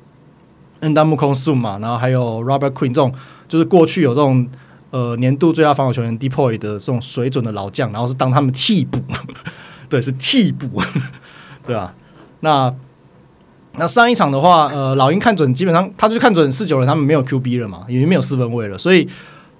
Ndamukong Su 嘛，然后还有 Robert Quinn 这种就是过去有这种呃年度最佳防守球员，depoy 的这种水准的老将，然后是当他们替补，<laughs> 对，是替补，<laughs> 对啊，那。那上一场的话，呃，老鹰看准，基本上他就看准四九人，他们没有 QB 了嘛，已经没有四分卫了，所以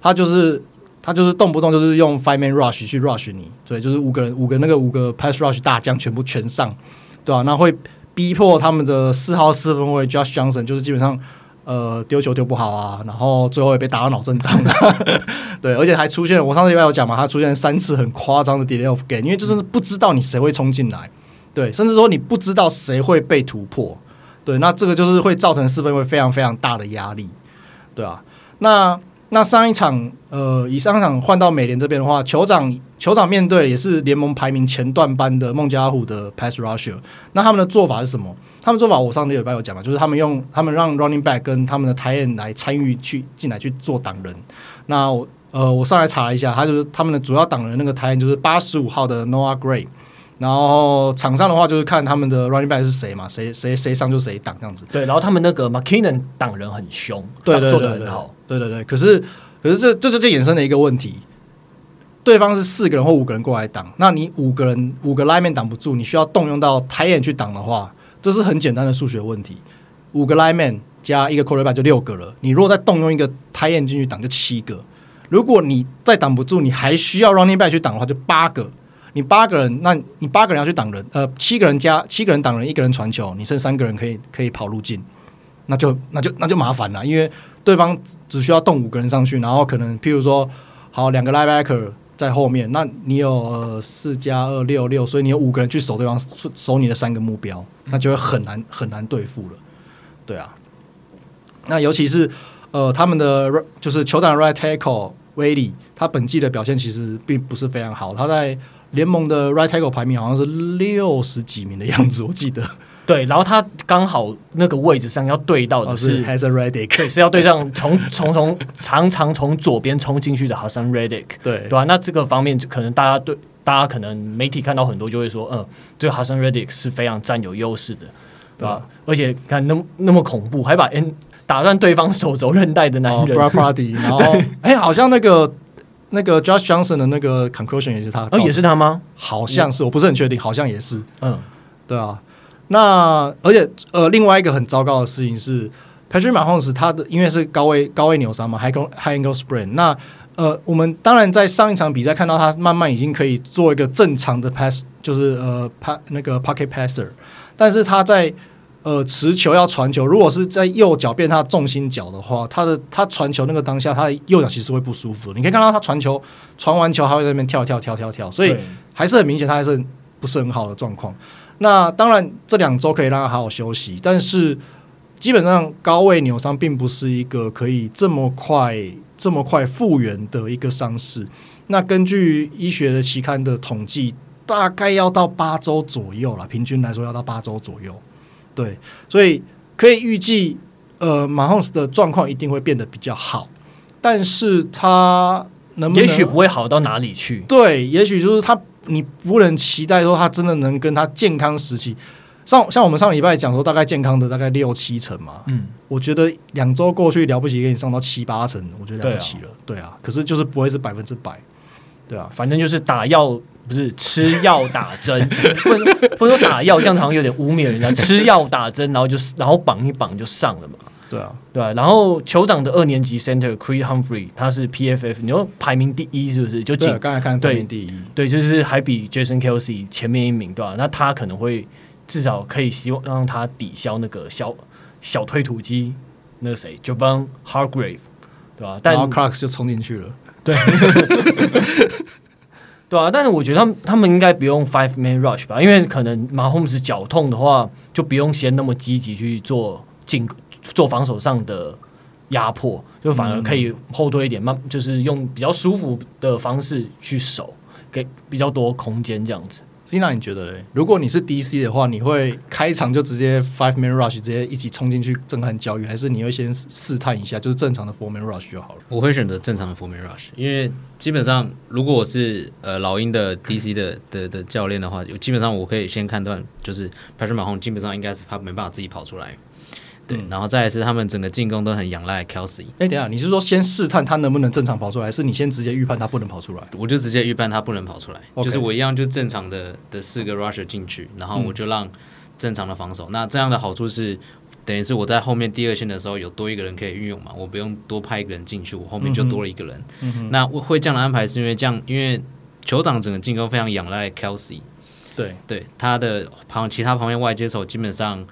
他就是他就是动不动就是用 five man rush 去 rush 你，对，就是五个人五个那个五个 pass rush 大将全部全上，对吧、啊？那会逼迫他们的四号四分卫 Josh Johnson，就是基本上呃丢球丢不好啊，然后最后也被打到脑震荡，<laughs> 对，而且还出现我上次礼拜有讲嘛，他出现三次很夸张的 delay of game，因为就是不知道你谁会冲进来，对，甚至说你不知道谁会被突破。对，那这个就是会造成四分卫非常非常大的压力，对啊。那那上一场，呃，以上一场换到美联这边的话，酋长酋长面对也是联盟排名前段班的孟加拉虎的 pass rusher，那他们的做法是什么？他们做法我上个礼拜有讲嘛，就是他们用他们让 running back 跟他们的 tight end 来参与去进来去做挡人。那我呃，我上来查了一下，他就是他们的主要挡人那个 tight end 就是八十五号的 Noah Gray。然后场上的话，就是看他们的 running back 是谁嘛，谁谁谁上就谁挡这样子。对，然后他们那个 McKinnon 挡人很凶，对对对对，做的很好。对对对，可是可是这这是这衍生的一个问题，对方是四个人或五个人过来挡，那你五个人五个 lineman 挡不住，你需要动用到 tight end 去挡的话，这是很简单的数学问题。五个 lineman 加一个 quarterback 就六个了，你如果再动用一个 tight end 进去挡，就七个。如果你再挡不住，你还需要 running back 去挡的话，就八个。你八个人，那你八个人要去挡人，呃，七个人加七个人挡人，一个人传球，你剩三个人可以可以跑路径，那就那就那就麻烦了，因为对方只需要动五个人上去，然后可能譬如说，好两个 linebacker 在后面，那你有四加二六六，所以你有五个人去守对方守你的三个目标，那就会很难很难对付了，对啊，那尤其是呃他们的就是酋长 right tackle 威利，他本季的表现其实并不是非常好，他在联盟的 right tackle 排名好像是六十几名的样子，我记得。对，然后他刚好那个位置上要对到的是 Haason Reddick，对，是要对上从从从常常从左边冲进去的 Haason Reddick，对对吧？那这个方面可能大家对大家可能媒体看到很多就会说，嗯，这个 Haason Reddick 是非常占有优势的，对吧？对，而且看那么那么恐怖，还把 N 打断对方手肘韧带的男人 <laughs> 然后哎、欸，好像那个。那个 Josh Johnson 的那个 concussion 也是他，哦，也是他吗？好像是，我不是很确定，好像也是。嗯，对啊。那而且呃，另外一个很糟糕的事情是，Patrick Mahomes 他的因为是高位高位扭伤嘛，high high ankle sprain。那呃，我们当然在上一场比赛看到他慢慢已经可以做一个正常的 pass，就是呃 pass 那个 pocket passer，但是他在呃，持球要传球，如果是在右脚变他的重心脚的话，他的他传球那个当下，他的右脚其实会不舒服。你可以看到他传球，传完球还会在那边跳跳跳跳跳，所以还是很明显，他还是不是很好的状况。那当然，这两周可以让他好好休息，但是基本上高位扭伤并不是一个可以这么快这么快复原的一个伤势。那根据医学的期刊的统计，大概要到八周左右了，平均来说要到八周左右。对，所以可以预计，呃，马洪斯的状况一定会变得比较好，但是他能也许不会好到哪里去。对，也许就是他，你不能期待说他真的能跟他健康时期上，像我们上礼拜讲说，大概健康的大概六七成嘛。嗯，我觉得两周过去了不起，给你上到七八成，我觉得了不起了。对啊，可是就是不会是百分之百。对啊，反正就是打药。不是吃药打针，<laughs> 不能不能说打药，这样好像有点污蔑人家。吃药打针，然后就然后绑一绑就上了嘛。对啊，对啊。然后酋长的二年级 center Creed Humphrey，他是 PFF，你说排名第一是不是？就仅刚才看排名第一，对，就是还比 Jason Kelsey 前面一名，对吧、啊？那他可能会至少可以希望让他抵消那个小小推土机那个谁，Javon Hargrave，对吧、啊？但 Clark 就冲进去了，对。<laughs> 对啊，但是我觉得他们他们应该不用 five man rush 吧，因为可能马洪斯脚痛的话，就不用先那么积极去做进做防守上的压迫，就反而可以后退一点，慢就是用比较舒服的方式去守，给比较多空间这样子。Cina，你觉得嘞？如果你是 DC 的话，你会开场就直接 five man rush 直接一起冲进去震撼教育，还是你会先试探一下，就是正常的 four man rush 就好了？我会选择正常的 four man rush，因为基本上如果我是呃老鹰的 DC 的的的，的教练的话，基本上我可以先判断，就是 Patrick Mahomes 基本上应该是他没办法自己跑出来。对，然后再来是他们整个进攻都很仰赖 Kelsey。哎，等下，你是说先试探他能不能正常跑出来，还是你先直接预判他不能跑出来？我就直接预判他不能跑出来.就是我一样就正常的的四个 rusher 进去，然后我就让正常的防守。嗯、那这样的好处是，等于是我在后面第二线的时候有多一个人可以运用嘛，我不用多派一个人进去，我后面就多了一个人。那会这样的安排是因为这样，因为酋长整个进攻非常仰赖 Kelsey。对对，他的旁其他旁边外接手基本上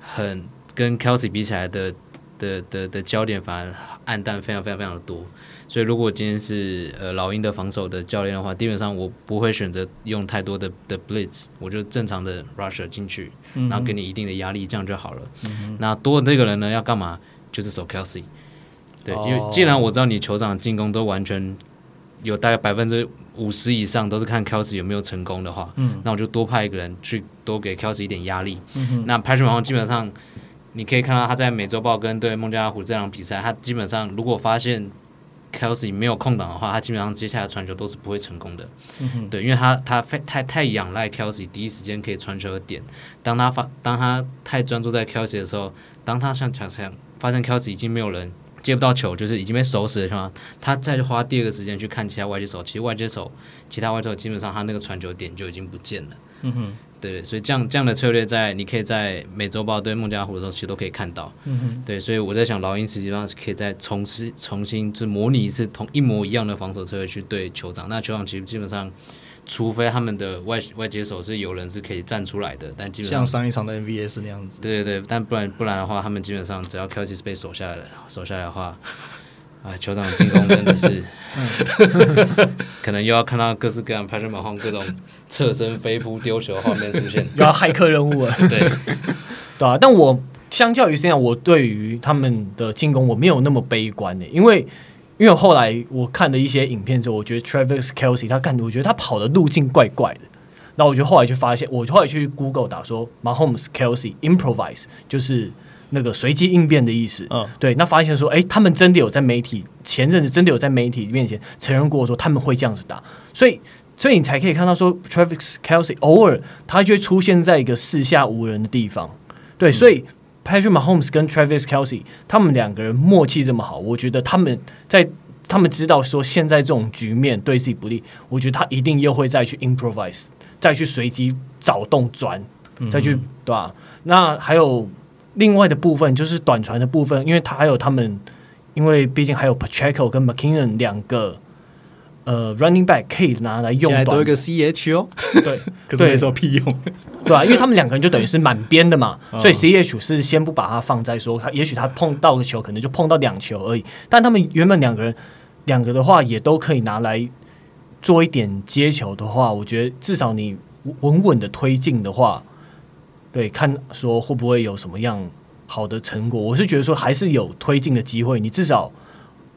很。跟 Kelsey 比起来的的的的焦点反而暗淡非常非常非常的多，所以如果今天是呃老鹰的防守的教练的话，基本上我不会选择用太多的的 blitz，我就正常的 rusher 进去，然后给你一定的压力，这样就好了。嗯、那多的那个人呢要干嘛？就是守 Kelsey。对，哦、因为既然我知道你酋长进攻都完全有大概百分之五十以上都是看 Kelsey 有没有成功的话，嗯，那我就多派一个人去多给 Kelsey 一点压力。嗯、那 Patrick 基本上。你可以看到他在美洲豹跟对孟加拉虎这场比赛，他基本上如果发现 Kelsey 没有空档的话，他基本上接下来传球都是不会成功的。嗯、哼对，因为他他太太太仰赖 Kelsey 第一时间可以传球的点。当他发当他太专注在 Kelsey 的时候，当他像想想发现 Kelsey 已经没有人接不到球，就是已经被守死的情况，他再花第二个时间去看其他外接手，其实外接手其他外接手基本上他那个传球点就已经不见了。嗯哼。对，所以这样这样的策略在你可以在美洲豹对孟加拉虎的时候，其实都可以看到。嗯哼。对，所以我在想，老鹰实际上是可以再重新重新就模拟一次同一模一样的防守策略去对酋长。那酋长其实基本上，除非他们的外外接手是有人是可以站出来的，但基本上像上一场的 MVS 那样子。对对对，但不然不然的话，他们基本上只要 Kelce 是被守下来的守下来的话。啊，酋长进攻真的是，<laughs> 可能又要看到各式各样 Patrick Mahomes 各种侧身飞扑丢球的画面出现，<laughs> 又要骇客任务了。<laughs> 对，对啊。但我相较于这样，我对于他们的进攻我没有那么悲观的，因为因为后来我看了一些影片之后，我觉得 Travis Kelsey 他干，我觉得他跑的路径怪怪的。然后我就后来就发现，我后来去 Google 打说 Mahomes Kelsey improvise 就是。那个随机应变的意思，嗯，对，那发现说，哎、欸，他们真的有在媒体前阵子真的有在媒体面前承认过说他们会这样子打，所以，所以你才可以看到说，Travis Kelce 偶尔他就会出现在一个四下无人的地方，对，嗯、所以 Patrick Mahomes 跟 Travis Kelce 他们两个人默契这么好，我觉得他们在他们知道说现在这种局面对自己不利，我觉得他一定又会再去 improvise，再去随机找洞钻，再去、嗯、对吧？那还有。另外的部分就是短传的部分，因为他还有他们，因为毕竟还有 Pacheco 跟 McKinnon 两个呃 running back 可以拿来用。现在多一个 CH 哦，<laughs> 对，<laughs> 可是没什么屁用，<laughs> 对啊，因为他们两个人就等于是满编的嘛，所以 CH 是先不把它放在说他，也许他碰到的球可能就碰到两球而已，但他们原本两个人两个的话也都可以拿来做一点接球的话，我觉得至少你稳稳的推进的话。对，看说会不会有什么样好的成果？我是觉得说还是有推进的机会。你至少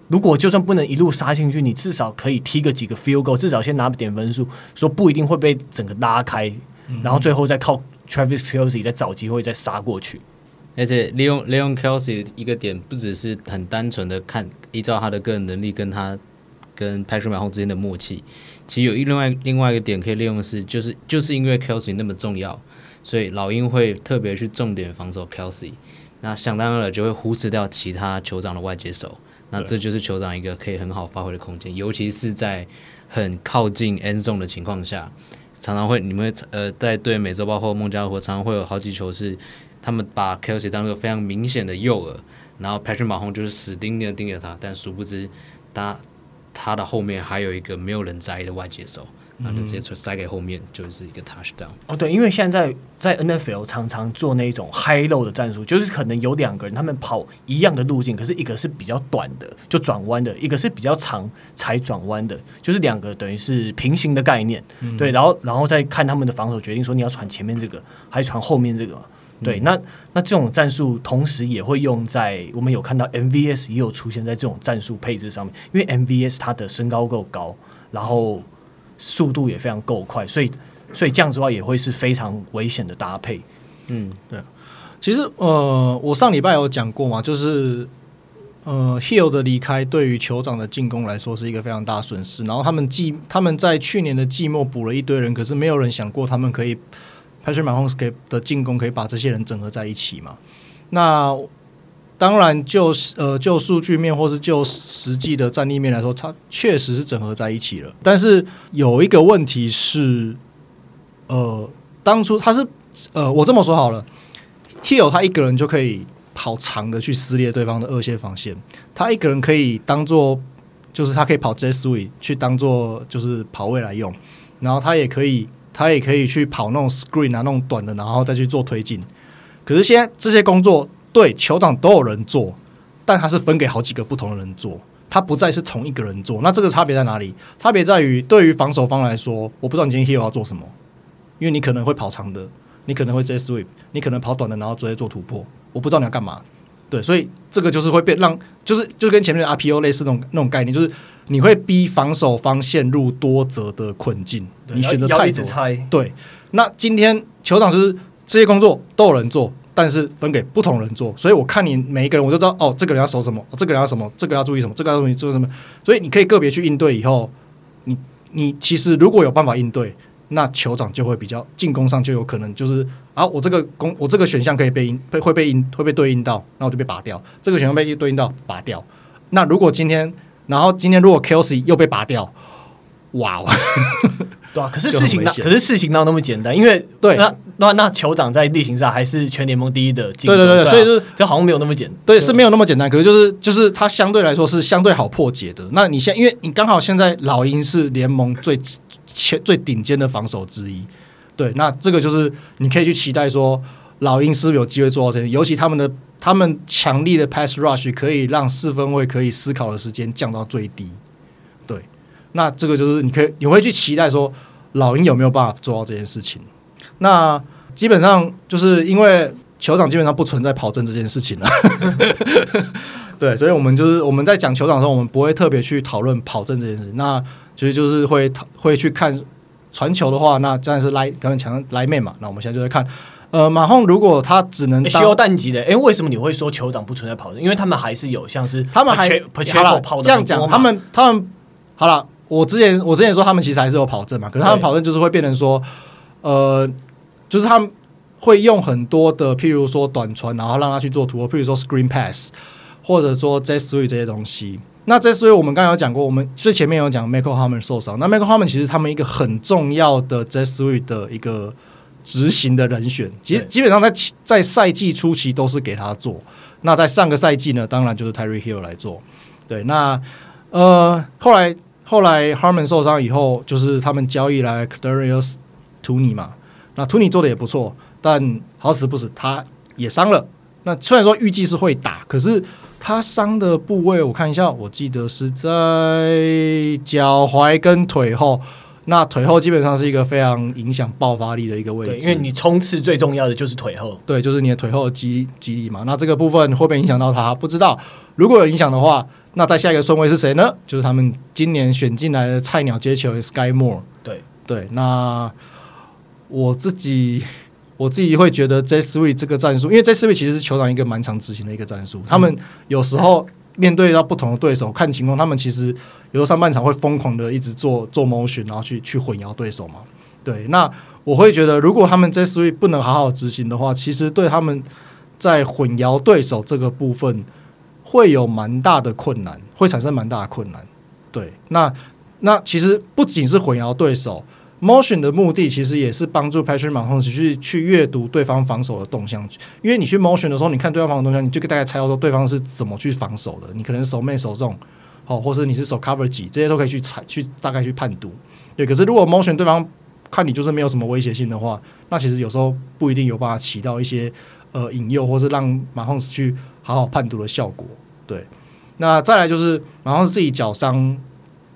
如果就算不能一路杀进去，你至少可以踢个几个 field goal，至少先拿点分数。说不一定会被整个拉开，嗯、然后最后再靠 Travis Kelsey 再找机会再杀过去。而且利用利用 Kelsey 一个点，不只是很单纯的看依照他的个人能力跟他跟 Patrick Mahomes 之间的默契，其实有一另外另外一个点可以利用的是，就是就是因为 Kelsey 那么重要。所以老鹰会特别去重点防守 Kelsey，那想当然了就会忽视掉其他酋长的外接手，那这就是酋长一个可以很好发挥的空间，尤其是在很靠近 end zone 的情况下，常常会你们呃在对美洲豹或孟加拉虎常常会有好几球是他们把 Kelsey 当做非常明显的诱饵，然后 Patrick Mahomes 就是死盯着盯着他，但殊不知他他的后面还有一个没有人在意的外接手。那就直接塞给后面，就是一个 touchdown。哦，对，因为现在在 NFL 常常做那种 high low 的战术，就是可能有两个人他们跑一样的路径，可是一个是比较短的，就转弯的，一个是比较长才转弯的，就是两个等于是平行的概念。嗯、对，然后然后再看他们的防守决定说你要传前面这个还是传后面这个。对，那那这种战术同时也会用在我们有看到 MVS 也有出现在这种战术配置上面，因为 MVS 它的身高够高，然后。速度也非常够快，所以所以这样子的话也会是非常危险的搭配。嗯，对。其实呃，我上礼拜有讲过嘛，就是呃，Hill 的离开对于酋长的进攻来说是一个非常大的损失。然后他们季他们在去年的季末补了一堆人，可是没有人想过他们可以 Patrick Mahomes 的进攻可以把这些人整合在一起嘛？那当然就，呃就数据面或是就实际的战力面来说，它确实是整合在一起了。但是有一个问题是，呃，当初他是呃，我这么说好了，Hill 他一个人就可以跑长的去撕裂对方的二线防线，他一个人可以当做就是他可以跑 J s w e e 去当做就是跑位来用，然后他也可以他也可以去跑那种 Screen 啊那种短的，然后再去做推进。可是现在这些工作。对，酋长都有人做，但他是分给好几个不同的人做，他不再是同一个人做。那这个差别在哪里？差别在于，对于防守方来说，我不知道你今天 Hill 要做什么，因为你可能会跑长的，你可能会 Jet Sweep，你可能跑短的，然后直接做突破。我不知道你要干嘛。对，所以这个就是会变让，就是就跟前面的 RPO 类似那种那种概念，就是你会逼防守方陷入多则的困境。你选择太多，对。那今天酋长就是这些工作都有人做。但是分给不同人做，所以我看你每一个人，我就知道哦，这个人要守什么，这个人要什么，这个要注意什么，这个要注意注意什么。所以你可以个别去应对。以后，你你其实如果有办法应对，那酋长就会比较进攻上就有可能就是啊，我这个攻我这个选项可以被应被会被应会被对应到，那我就被拔掉。这个选项被对应到拔掉。那如果今天，然后今天如果 Kelce 又被拔掉，哇哦！对啊，可是事情那可是事情哪有那么简单？因为对那那那酋长在例行上还是全联盟第一的进攻，对对对，对啊、所以就是这好像没有那么简单，对，是没有那么简单。可是就是就是它相对来说是相对好破解的。那你现因为你刚好现在老鹰是联盟最前最顶尖的防守之一，对，那这个就是你可以去期待说老鹰是不是有机会做到这些，尤其他们的他们强力的 pass rush 可以让四分卫可以思考的时间降到最低，对。那这个就是你可以你会去期待说老鹰有没有办法做到这件事情？那基本上就是因为酋长基本上不存在跑阵这件事情了，<laughs> 对，所以我们就是我们在讲酋长的时候，我们不会特别去讨论跑阵这件事情。那其实就是会会去看传球的话，那当然是来刚才讲来妹嘛。那我们现在就在看，呃，马洪如果他只能修淡季的，哎，为什么你会说酋长不存在跑阵？因为他们还是有像是他们还好了这样讲，他们他们好了。我之前我之前说他们其实还是有跑证嘛，可是他们跑证就是会变成说，呃，就是他们会用很多的，譬如说短传，然后让他去做突破，譬如说 screen pass，或者说 jet sweep 这些东西。那 jet sweep 我们刚刚有讲过，我们最前面有讲 Michael Hardman 受伤，那 Michael Hardman 其实他们一个很重要的 jet sweep 的一个执行的人选，其实基本上在在赛季初期都是给他做。那在上个赛季呢，当然就是 Tyreek Hill 来做。对，那呃后来。后来 Hardman 受伤以后，就是他们交易来 c a d a r i u s Toney 嘛。那 Toney 做的也不错，但好死不死他也伤了。那虽然说预计是会打，可是他伤的部位我看一下，我记得是在脚踝跟腿后。那腿后基本上是一个非常影响爆发力的一个位置，因为你冲刺最重要的就是腿后。对，就是你的腿后的肌肌力嘛。那这个部分会不会影响到他？不知道。如果有影响的话。那再下一个顺位是谁呢？就是他们今年选进来的菜鸟接球 Sky Moore。对对，那我自己我自己会觉得 Jet Sweep 这个战术，因为 Jet Sweep 其实是球场一个蛮常执行的一个战术。他们有时候面对到不同的对手，看情况，他们其实有时候上半场会疯狂的一直做做 motion，然后去去混淆对手嘛。对，那我会觉得，如果他们 Jet Sweep 不能好好执行的话，其实对他们在混淆对手这个部分。会有蛮大的困难，会产生蛮大的困难。对，那那其实不仅是混淆对手，motion 的目的其实也是帮助 Patrick Mahomes 去去阅读对方防守的动向。因为你去 motion 的时候，你看对方防守动向，你就大概猜到说对方是怎么去防守的。你可能守 man 守重，好，或者你是守 cover 几，这些都可以去猜去大概去判读。对，可是如果 motion 对方看你就是没有什么威胁性的话，那其实有时候不一定有办法起到一些呃引诱，或是让 Mahomes 去好好判读的效果。对，那再来就是马洪斯自己脚伤，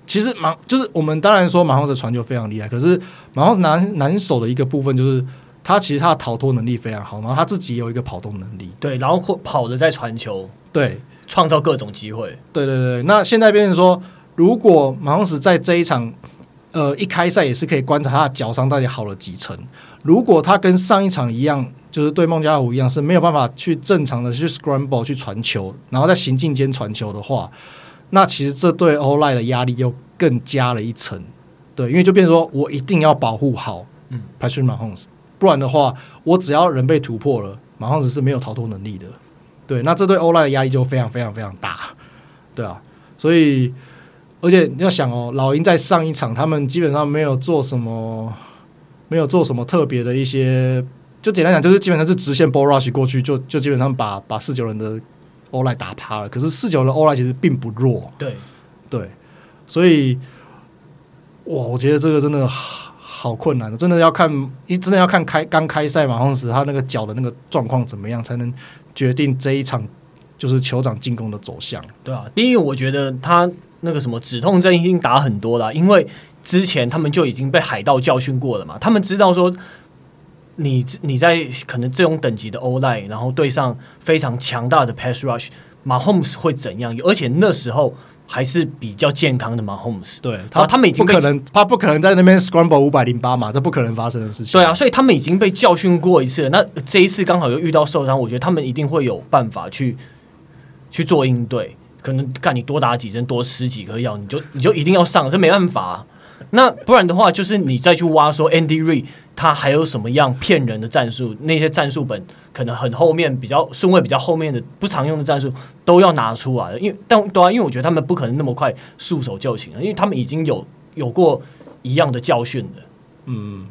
其实马就是我们当然说马洪斯的传球非常厉害，可是马洪斯难难守的一个部分就是他其实他的逃脱能力非常好，然后他自己也有一个跑动能力，对，然后会跑着在传球，对，创造各种机会，对对对。那现在变成说，如果马洪石在这一场呃一开赛也是可以观察他的脚伤到底好了几成。如果他跟上一场一样，就是对孟加拉虎一样是没有办法去正常的去 scramble 去传球，然后在行进间传球的话，那其实这对 O-line 的压力又更加了一层。对，因为就变成说我一定要保护好，嗯，Patrick Mahomes，不然的话，我只要人被突破了，Mahomes 是没有逃脱能力的。对，那这对 O-line 的压力就非常非常非常大。对啊，所以而且你要想哦，老鹰在上一场他们基本上没有做什么，没有做什么特别的一些，就简单讲就是基本上是直线 ball rush 过去，就就基本上把把四九人的 O-line 打趴了。可是四九人的 O-line 其实并不弱。对对，所以。哇，我觉得这个真的好困难的，真的要看，一真的要看开刚开赛马洪时他那个脚的那个状况怎么样，才能决定这一场就是酋长进攻的走向。对啊，第一我觉得他那个什么止痛针已经打很多了，因为之前他们就已经被海盗教训过了嘛，他们知道说你你在可能这种等级的 O-line，然后对上非常强大的 pass rush，马 homes 会怎样？而且那时候。还是比较健康的嘛，Holmes。对，他他们已经不可能，他不可能在那边 scramble 五百零八嘛，这不可能发生的事情。对啊，所以他们已经被教训过一次了。那这一次刚好又遇到受伤，我觉得他们一定会有办法去去做应对。可能干你多打几针，多吃几颗药，你就你就一定要上，这没办法啊。那不然的话，就是你再去挖说 Andy Reid 他还有什么样骗人的战术，那些战术本。可能很后面比较顺位比较后面的不常用的战术都要拿出来，因为但对啊，因为我觉得他们不可能那么快束手就擒了，因为他们已经有有过一样的教训的。嗯，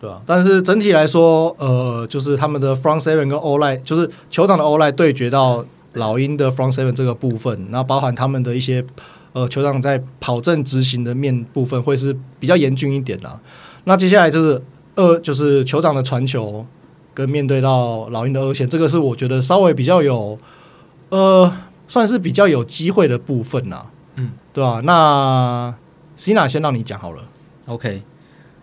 对啊。但是整体来说，呃，就是他们的 front seven 跟 O-line，就是酋长的 O-line 对决到老鹰的 front seven 这个部分，然后包含他们的一些呃酋长在跑阵执行的面部分会是比较严峻一点的。那接下来就是二，就是酋长的传球。跟面对到老鹰的二线，这个是我觉得稍微比较有，呃，算是比较有机会的部分呐、啊，嗯，对吧、啊？那 Cina 先让你讲好了，OK，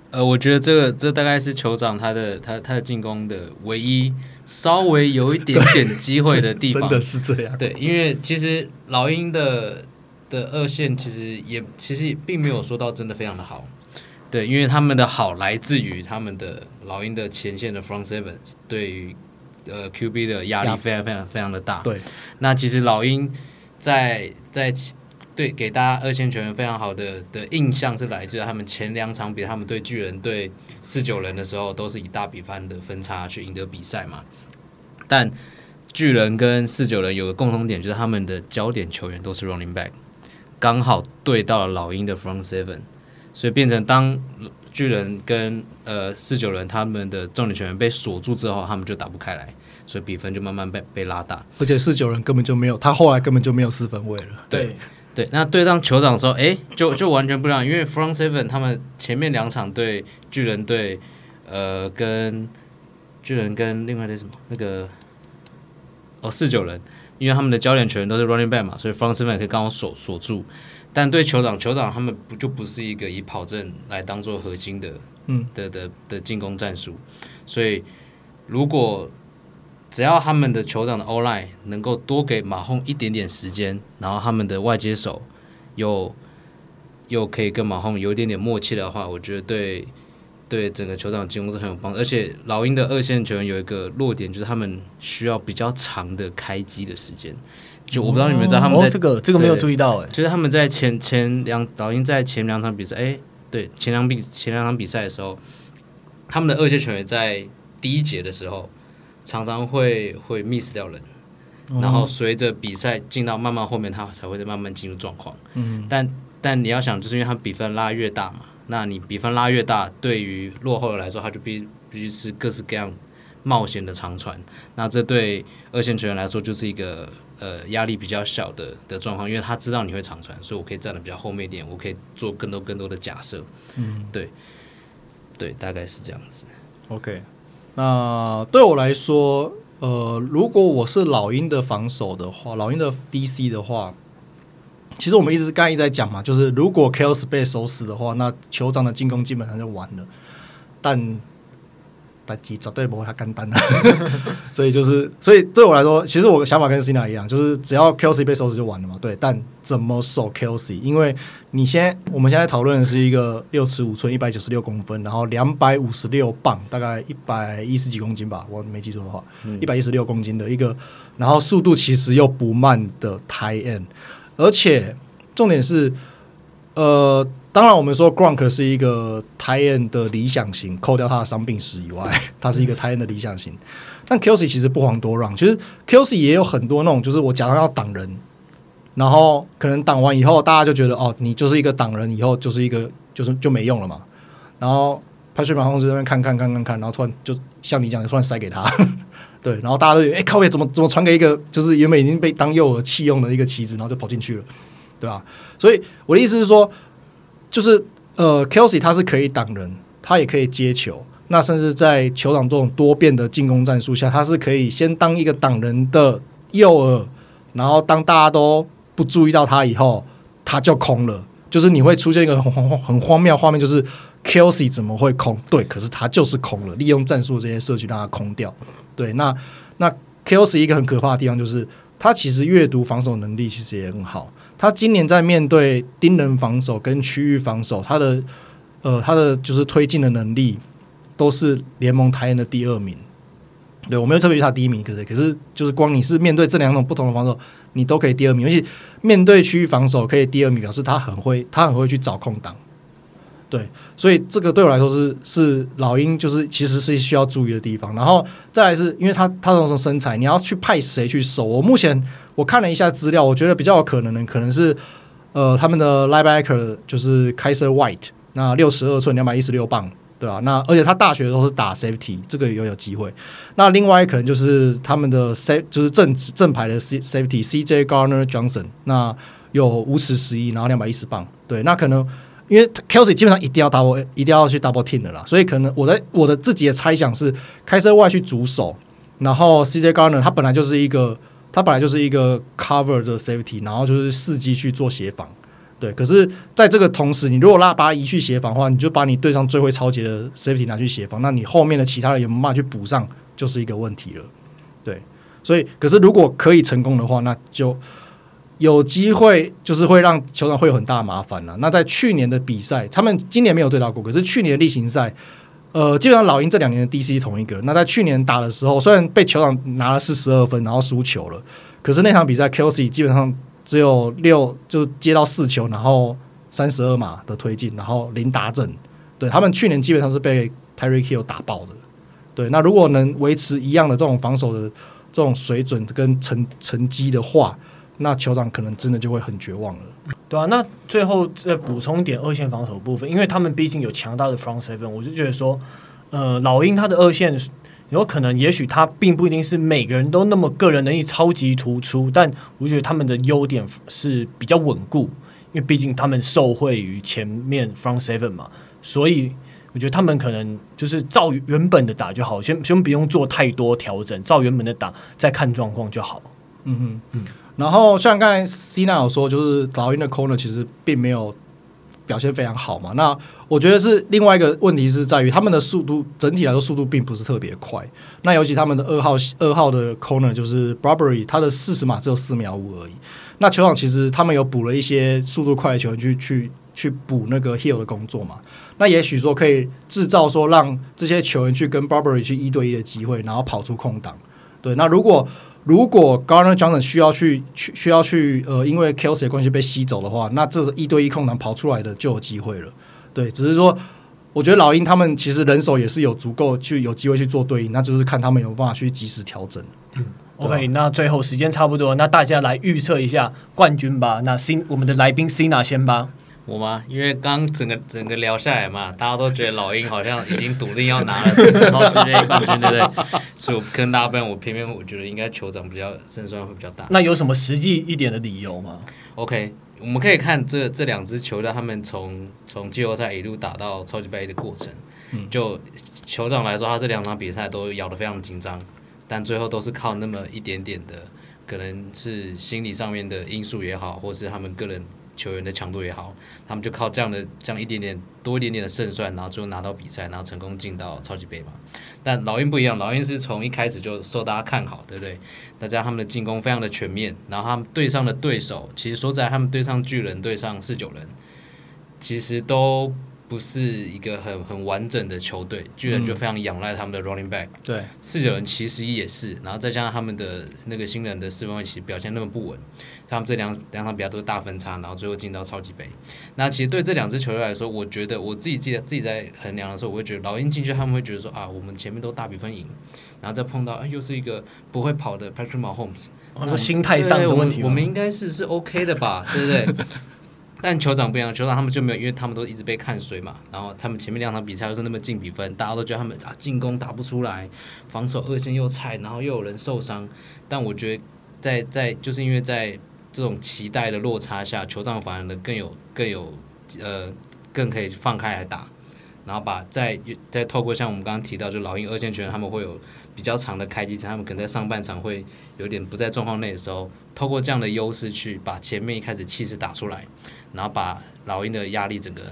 呃，我觉得这个这大概是酋长他的他他的进攻的唯一稍微有一点点机会的地方，<laughs> 真的是这样，对，因为其实老鹰的的二线其实也其实并没有说到真的非常的好。对，因为他们的好来自于他们的老鹰的前线的 front seven 对于呃 QB 的压力非常非常非常的大。对，那其实老鹰在在对给大家二线球员非常好的的印象是来自于他们前两场比他们对巨人对四九人的时候都是以大比分的分差去赢得比赛嘛。但巨人跟四九人有个共同点，就是他们的焦点球员都是 running back，刚好对到了老鹰的 front seven。所以变成当巨人跟呃四九人他们的重点球员被锁住之后，他们就打不开来，所以比分就慢慢被被拉大。而且四九人根本就没有，他后来根本就没有四分位了。对对，那对上酋长的时候，哎，就就完全不一样，因为 front seven 他们前面两场对巨人队，呃，跟巨人跟另外的什么那个哦四九人，因为他们的焦点球员都是 running back 嘛，所以 front seven 可以刚好锁锁住。但对酋长，酋长他们不就不是一个以跑阵来当做核心的，嗯，的的的进攻战术，所以如果只要他们的酋长的 O-line 能够多给马轰一点点时间，然后他们的外接手又又可以跟马轰有一点点默契的话，我觉得对对整个酋长进攻是很有帮助。而且老鹰的二线球员有一个弱点，就是他们需要比较长的开机的时间。就我不知道你们知道他们在、哦、这个这个没有注意到哎，就是他们在前前两老鹰在前两场比赛，哎，对前两比前两场比赛的时候，他们的二线球员在第一节的时候常常会会 miss 掉人，哦、然后随着比赛进到慢慢后面，他才会再慢慢进入状况。嗯，但但你要想，就是因为他比分拉越大嘛，那你比分拉越大，对于落后的来说，他就必必须是各式各样冒险的长传，那这对二线球员来说就是一个。呃，压力比较小的的状况，因为他知道你会长传，所以我可以站的比较后面一点，我可以做更多更多的假设。嗯，对，对，大概是这样子。OK，那对我来说，呃，如果我是老鹰的防守的话，老鹰的 DC 的话，其实我们一直刚才一直在讲嘛，就是如果 Kels 被守死的话，那酋长的进攻基本上就完了。但绝对不会太简单的，<laughs> 所以就是，所以对我来说，其实我的想法跟 Cina 一样，就是只要 Kelce 被收拾就完了嘛。对，但怎么守 Kelce？因为你现在我们现在讨论的是一个六尺五寸、一百九十六公分，然后两百五十六磅，大概一百一十几公斤吧，我没记错的话，一百一十六公斤的一个，然后速度其实又不慢的 End，而且重点是，呃。当然，我们说 Gronk 是一个 tight end 的理想型，扣掉他的伤病史以外，他是一个 tight end 的理想型。但 Kelsey 其实不遑多让，其实 Kelsey 也有很多那种，就是我假装要挡人，然后可能挡完以后，大家就觉得哦，你就是一个挡人，以后就是一个就是就没用了嘛。然后 Patrick Mahomes 在那边看看看看看，然后突然就像你讲的，突然塞给他，<laughs> 对，然后大家都哎靠北怎么怎么传给一个就是原本已经被当诱饵弃用的一个棋子，然后就跑进去了，对吧？所以我的意思是说。就是呃，Kelsey 他是可以挡人，他也可以接球。那甚至在球场这种多变的进攻战术下，他是可以先当一个挡人的诱饵，然后当大家都不注意到他以后，他就空了。就是你会出现一个很很很荒谬画面，就是 Kelsey 怎么会空？对，可是他就是空了，利用战术这些设计让他空掉。对，那那 Kelsey 一个很可怕的地方就是，他其实阅读防守能力其实也很好。他今年在面对盯人防守跟区域防守，他的呃，他的就是推进的能力都是联盟台面的第二名。对，我没有特别是他第一名，可是可是就是光你是面对这两种不同的防守，你都可以第二名。尤其面对区域防守可以第二名，表示他很会，他很会去找空档。对，所以这个对我来说是是老鹰，就是其实是需要注意的地方。然后再来是因为他他这种身材，你要去派谁去守？我目前。我看了一下资料，我觉得比较有可能的可能是，呃，他们的 linebacker 就是 Kyzir White，那六十二寸，两百一十六磅，对吧、啊？那而且他大学都是打 safety，这个也有机会。那另外可能就是他们的 safe，就是正正牌的 safety CJ Garner Johnson，那有五尺十一，然后两百一十磅，对，那可能因为 Kelsey 基本上一定要 double，一定要去 double team 的啦，所以可能我的我的自己的猜想是 Kyzir White 去主守，然后 CJ Garner 他本来就是一个。他本来就是一个 cover 的 safety，然后就是伺机去做协防，对。可是在这个同时，你如果拉巴移去协防的话，你就把你对上最会超级的 safety 拿去协防，那你后面的其他人有没有办法去补上，就是一个问题了，对。所以，可是如果可以成功的话，那就有机会，就是会让球场会有很大麻烦了。那在去年的比赛，他们今年没有对到过，可是去年的例行赛。呃，基本上老鹰这两年的 DC 同一个。那在去年打的时候，虽然被酋长拿了四十二分，然后输球了，可是那场比赛 Kelce 基本上只有六，就接到四球，然后三十二码的推进，然后零达阵。对，他们去年基本上是被 Tyreek Hill 打爆的。对，那如果能维持一样的这种防守的这种水准跟成成绩的话，那酋长可能真的就会很绝望了。对啊，那最后再补充一点二线防守部分，因为他们毕竟有强大的 front seven，我就觉得说，呃，老鹰他的二线有可能，也许他并不一定是每个人都那么个人能力超级突出，但我觉得他们的优点是比较稳固，因为毕竟他们受惠于前面 front seven 嘛，所以我觉得他们可能就是照原本的打就好，先先不用做太多调整，照原本的打，再看状况就好。嗯嗯嗯。然后像刚才 Cina 有说，就是老鹰的 corner 其实并没有表现非常好嘛。那我觉得是另外一个问题是在于他们的速度整体来说速度并不是特别快。那尤其他们的二号二号的 corner 就是 Barbary，他的四十码只有四秒五而已。那球场其实他们有补了一些速度快的球员去去去补那个 Hill 的工作嘛。那也许说可以制造说让这些球员去跟 Barbary 去一对一的机会，然后跑出空档。对，那如果如果 Gardner Johnson 需要去去需要去呃，因为 Kelce 的关系被吸走的话，那这是一对一空档跑出来的就有机会了。对，只是说我觉得老鹰他们其实人手也是有足够去有机会去做对应，那就是看他们有办法去及时调整。嗯，OK，那最后时间差不多，那大家来预测一下冠军吧。那新我们的来宾 Cina 先吧。我吗？因为刚整个整个聊下来嘛，大家都觉得老鹰好像已经笃定要拿了超级杯冠军，对不对？<laughs> 所以我跟大家不一样，我偏偏我觉得应该酋长比较胜算会比较大。那有什么实际一点的理由吗？OK，我们可以看这这两支球队，他们从从季后赛一路打到超级杯的过程。就酋长来说，他这两场比赛都咬得非常紧张，但最后都是靠那么一点点的，可能是心理上面的因素也好，或是他们个人。球员的强度也好，他们就靠这样的这样一点点多一点点的胜算，然后最后拿到比赛，然后成功进到超级杯嘛。但老鹰不一样，老鹰是从一开始就受大家看好，对不对？大家他们的进攻非常的全面，然后他们对上的对手，其实说在他们对上巨人、对上四九人，其实都。不是一个很很完整的球队，巨人就非常仰赖他们的 running back。对，四九人其实也是，然后再加上他们的那个新人的四分卫其实表现那么不稳，他们这两两场比赛都是大分差，然后最后进到超级杯。那其实对这两支球队来说，我觉得我自己记得自己在衡量的时候，我会觉得老鹰进去他们会觉得说啊，我们前面都大比分赢，然后再碰到啊又是一个不会跑的 Patrick Mahomes，哦，心态上的问题，我们应该是是 OK 的吧，<laughs> 对不对？但酋长不一样，酋长他们就没有，因为他们都一直被看衰嘛。然后他们前面两场比赛又是那么近比分，大家都觉得他们啊进攻打不出来，防守二线又菜，然后又有人受伤。但我觉得在在就是因为在这种期待的落差下，酋长反而更有更有呃更可以放开来打，然后把再再透过像我们刚刚提到，就老鹰二线球员他们会有比较长的开机，他们可能在上半场会有点不在状况内的时候，透过这样的优势去把前面一开始气势打出来。然后把老鹰的压力整个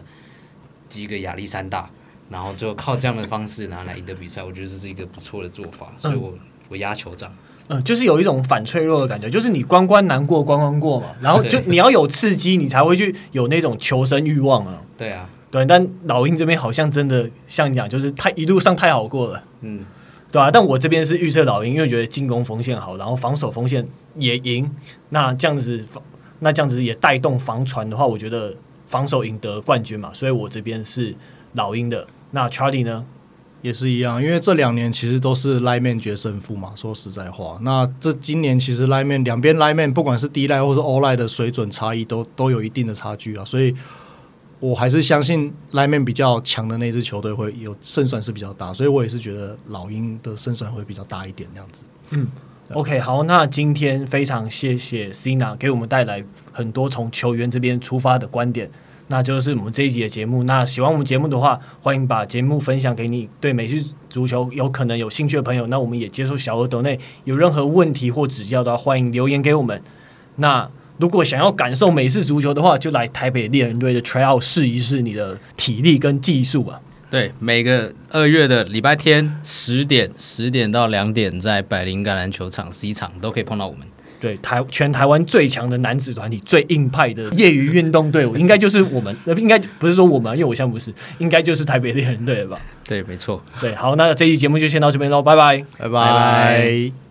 挤个亚历山大，然后就靠这样的方式拿来赢得比赛，我觉得这是一个不错的做法，所以我我压酋长。嗯，就是有一种反脆弱的感觉，就是你关关难过关关过嘛，然后就你要有刺激，你才会去有那种求生欲望啊。对啊，对，但老鹰这边好像真的像你讲，就是太一路上太好过了，嗯，对啊，但我这边是预测老鹰，因为觉得进攻锋线好，然后防守锋线也赢，那这样子。那这样子也带动防传的话，我觉得防守赢得冠军嘛，所以我这边是老鹰的。那 Charlie 呢，也是一样，因为这两年其实都是 Lineman 决胜负嘛。说实在话，那这今年其实 Lineman 两边 Lineman 不管是 D line 或是 O line 的水准差异都都有一定的差距啊，所以我还是相信 Lineman 比较强的那支球队会有胜算是比较大，所以我也是觉得老鹰的胜算会比较大一点这样子。嗯。OK，好，那今天非常谢谢 Sina 给我们带来很多从球员这边出发的观点，那就是我们这一集的节目。那喜欢我们节目的话，欢迎把节目分享给你对美式足球有可能有兴趣的朋友。那我们也接受小额抖内，有任何问题或指教的话，欢迎留言给我们。那如果想要感受美式足球的话，就来台北猎人队的 tryout 试一试你的体力跟技术吧。对，每个二月的礼拜天十点十点到两点，在百灵橄榄球场 C 场都可以碰到我们。对，台全台湾最强的男子团体、最硬派的业余运动队伍，应该就是我们。应该不是说我们，因为我现在不是，应该就是台北猎人队了吧？对，没错。对，好，那这期节目就先到这边喽，拜拜，拜拜。拜拜。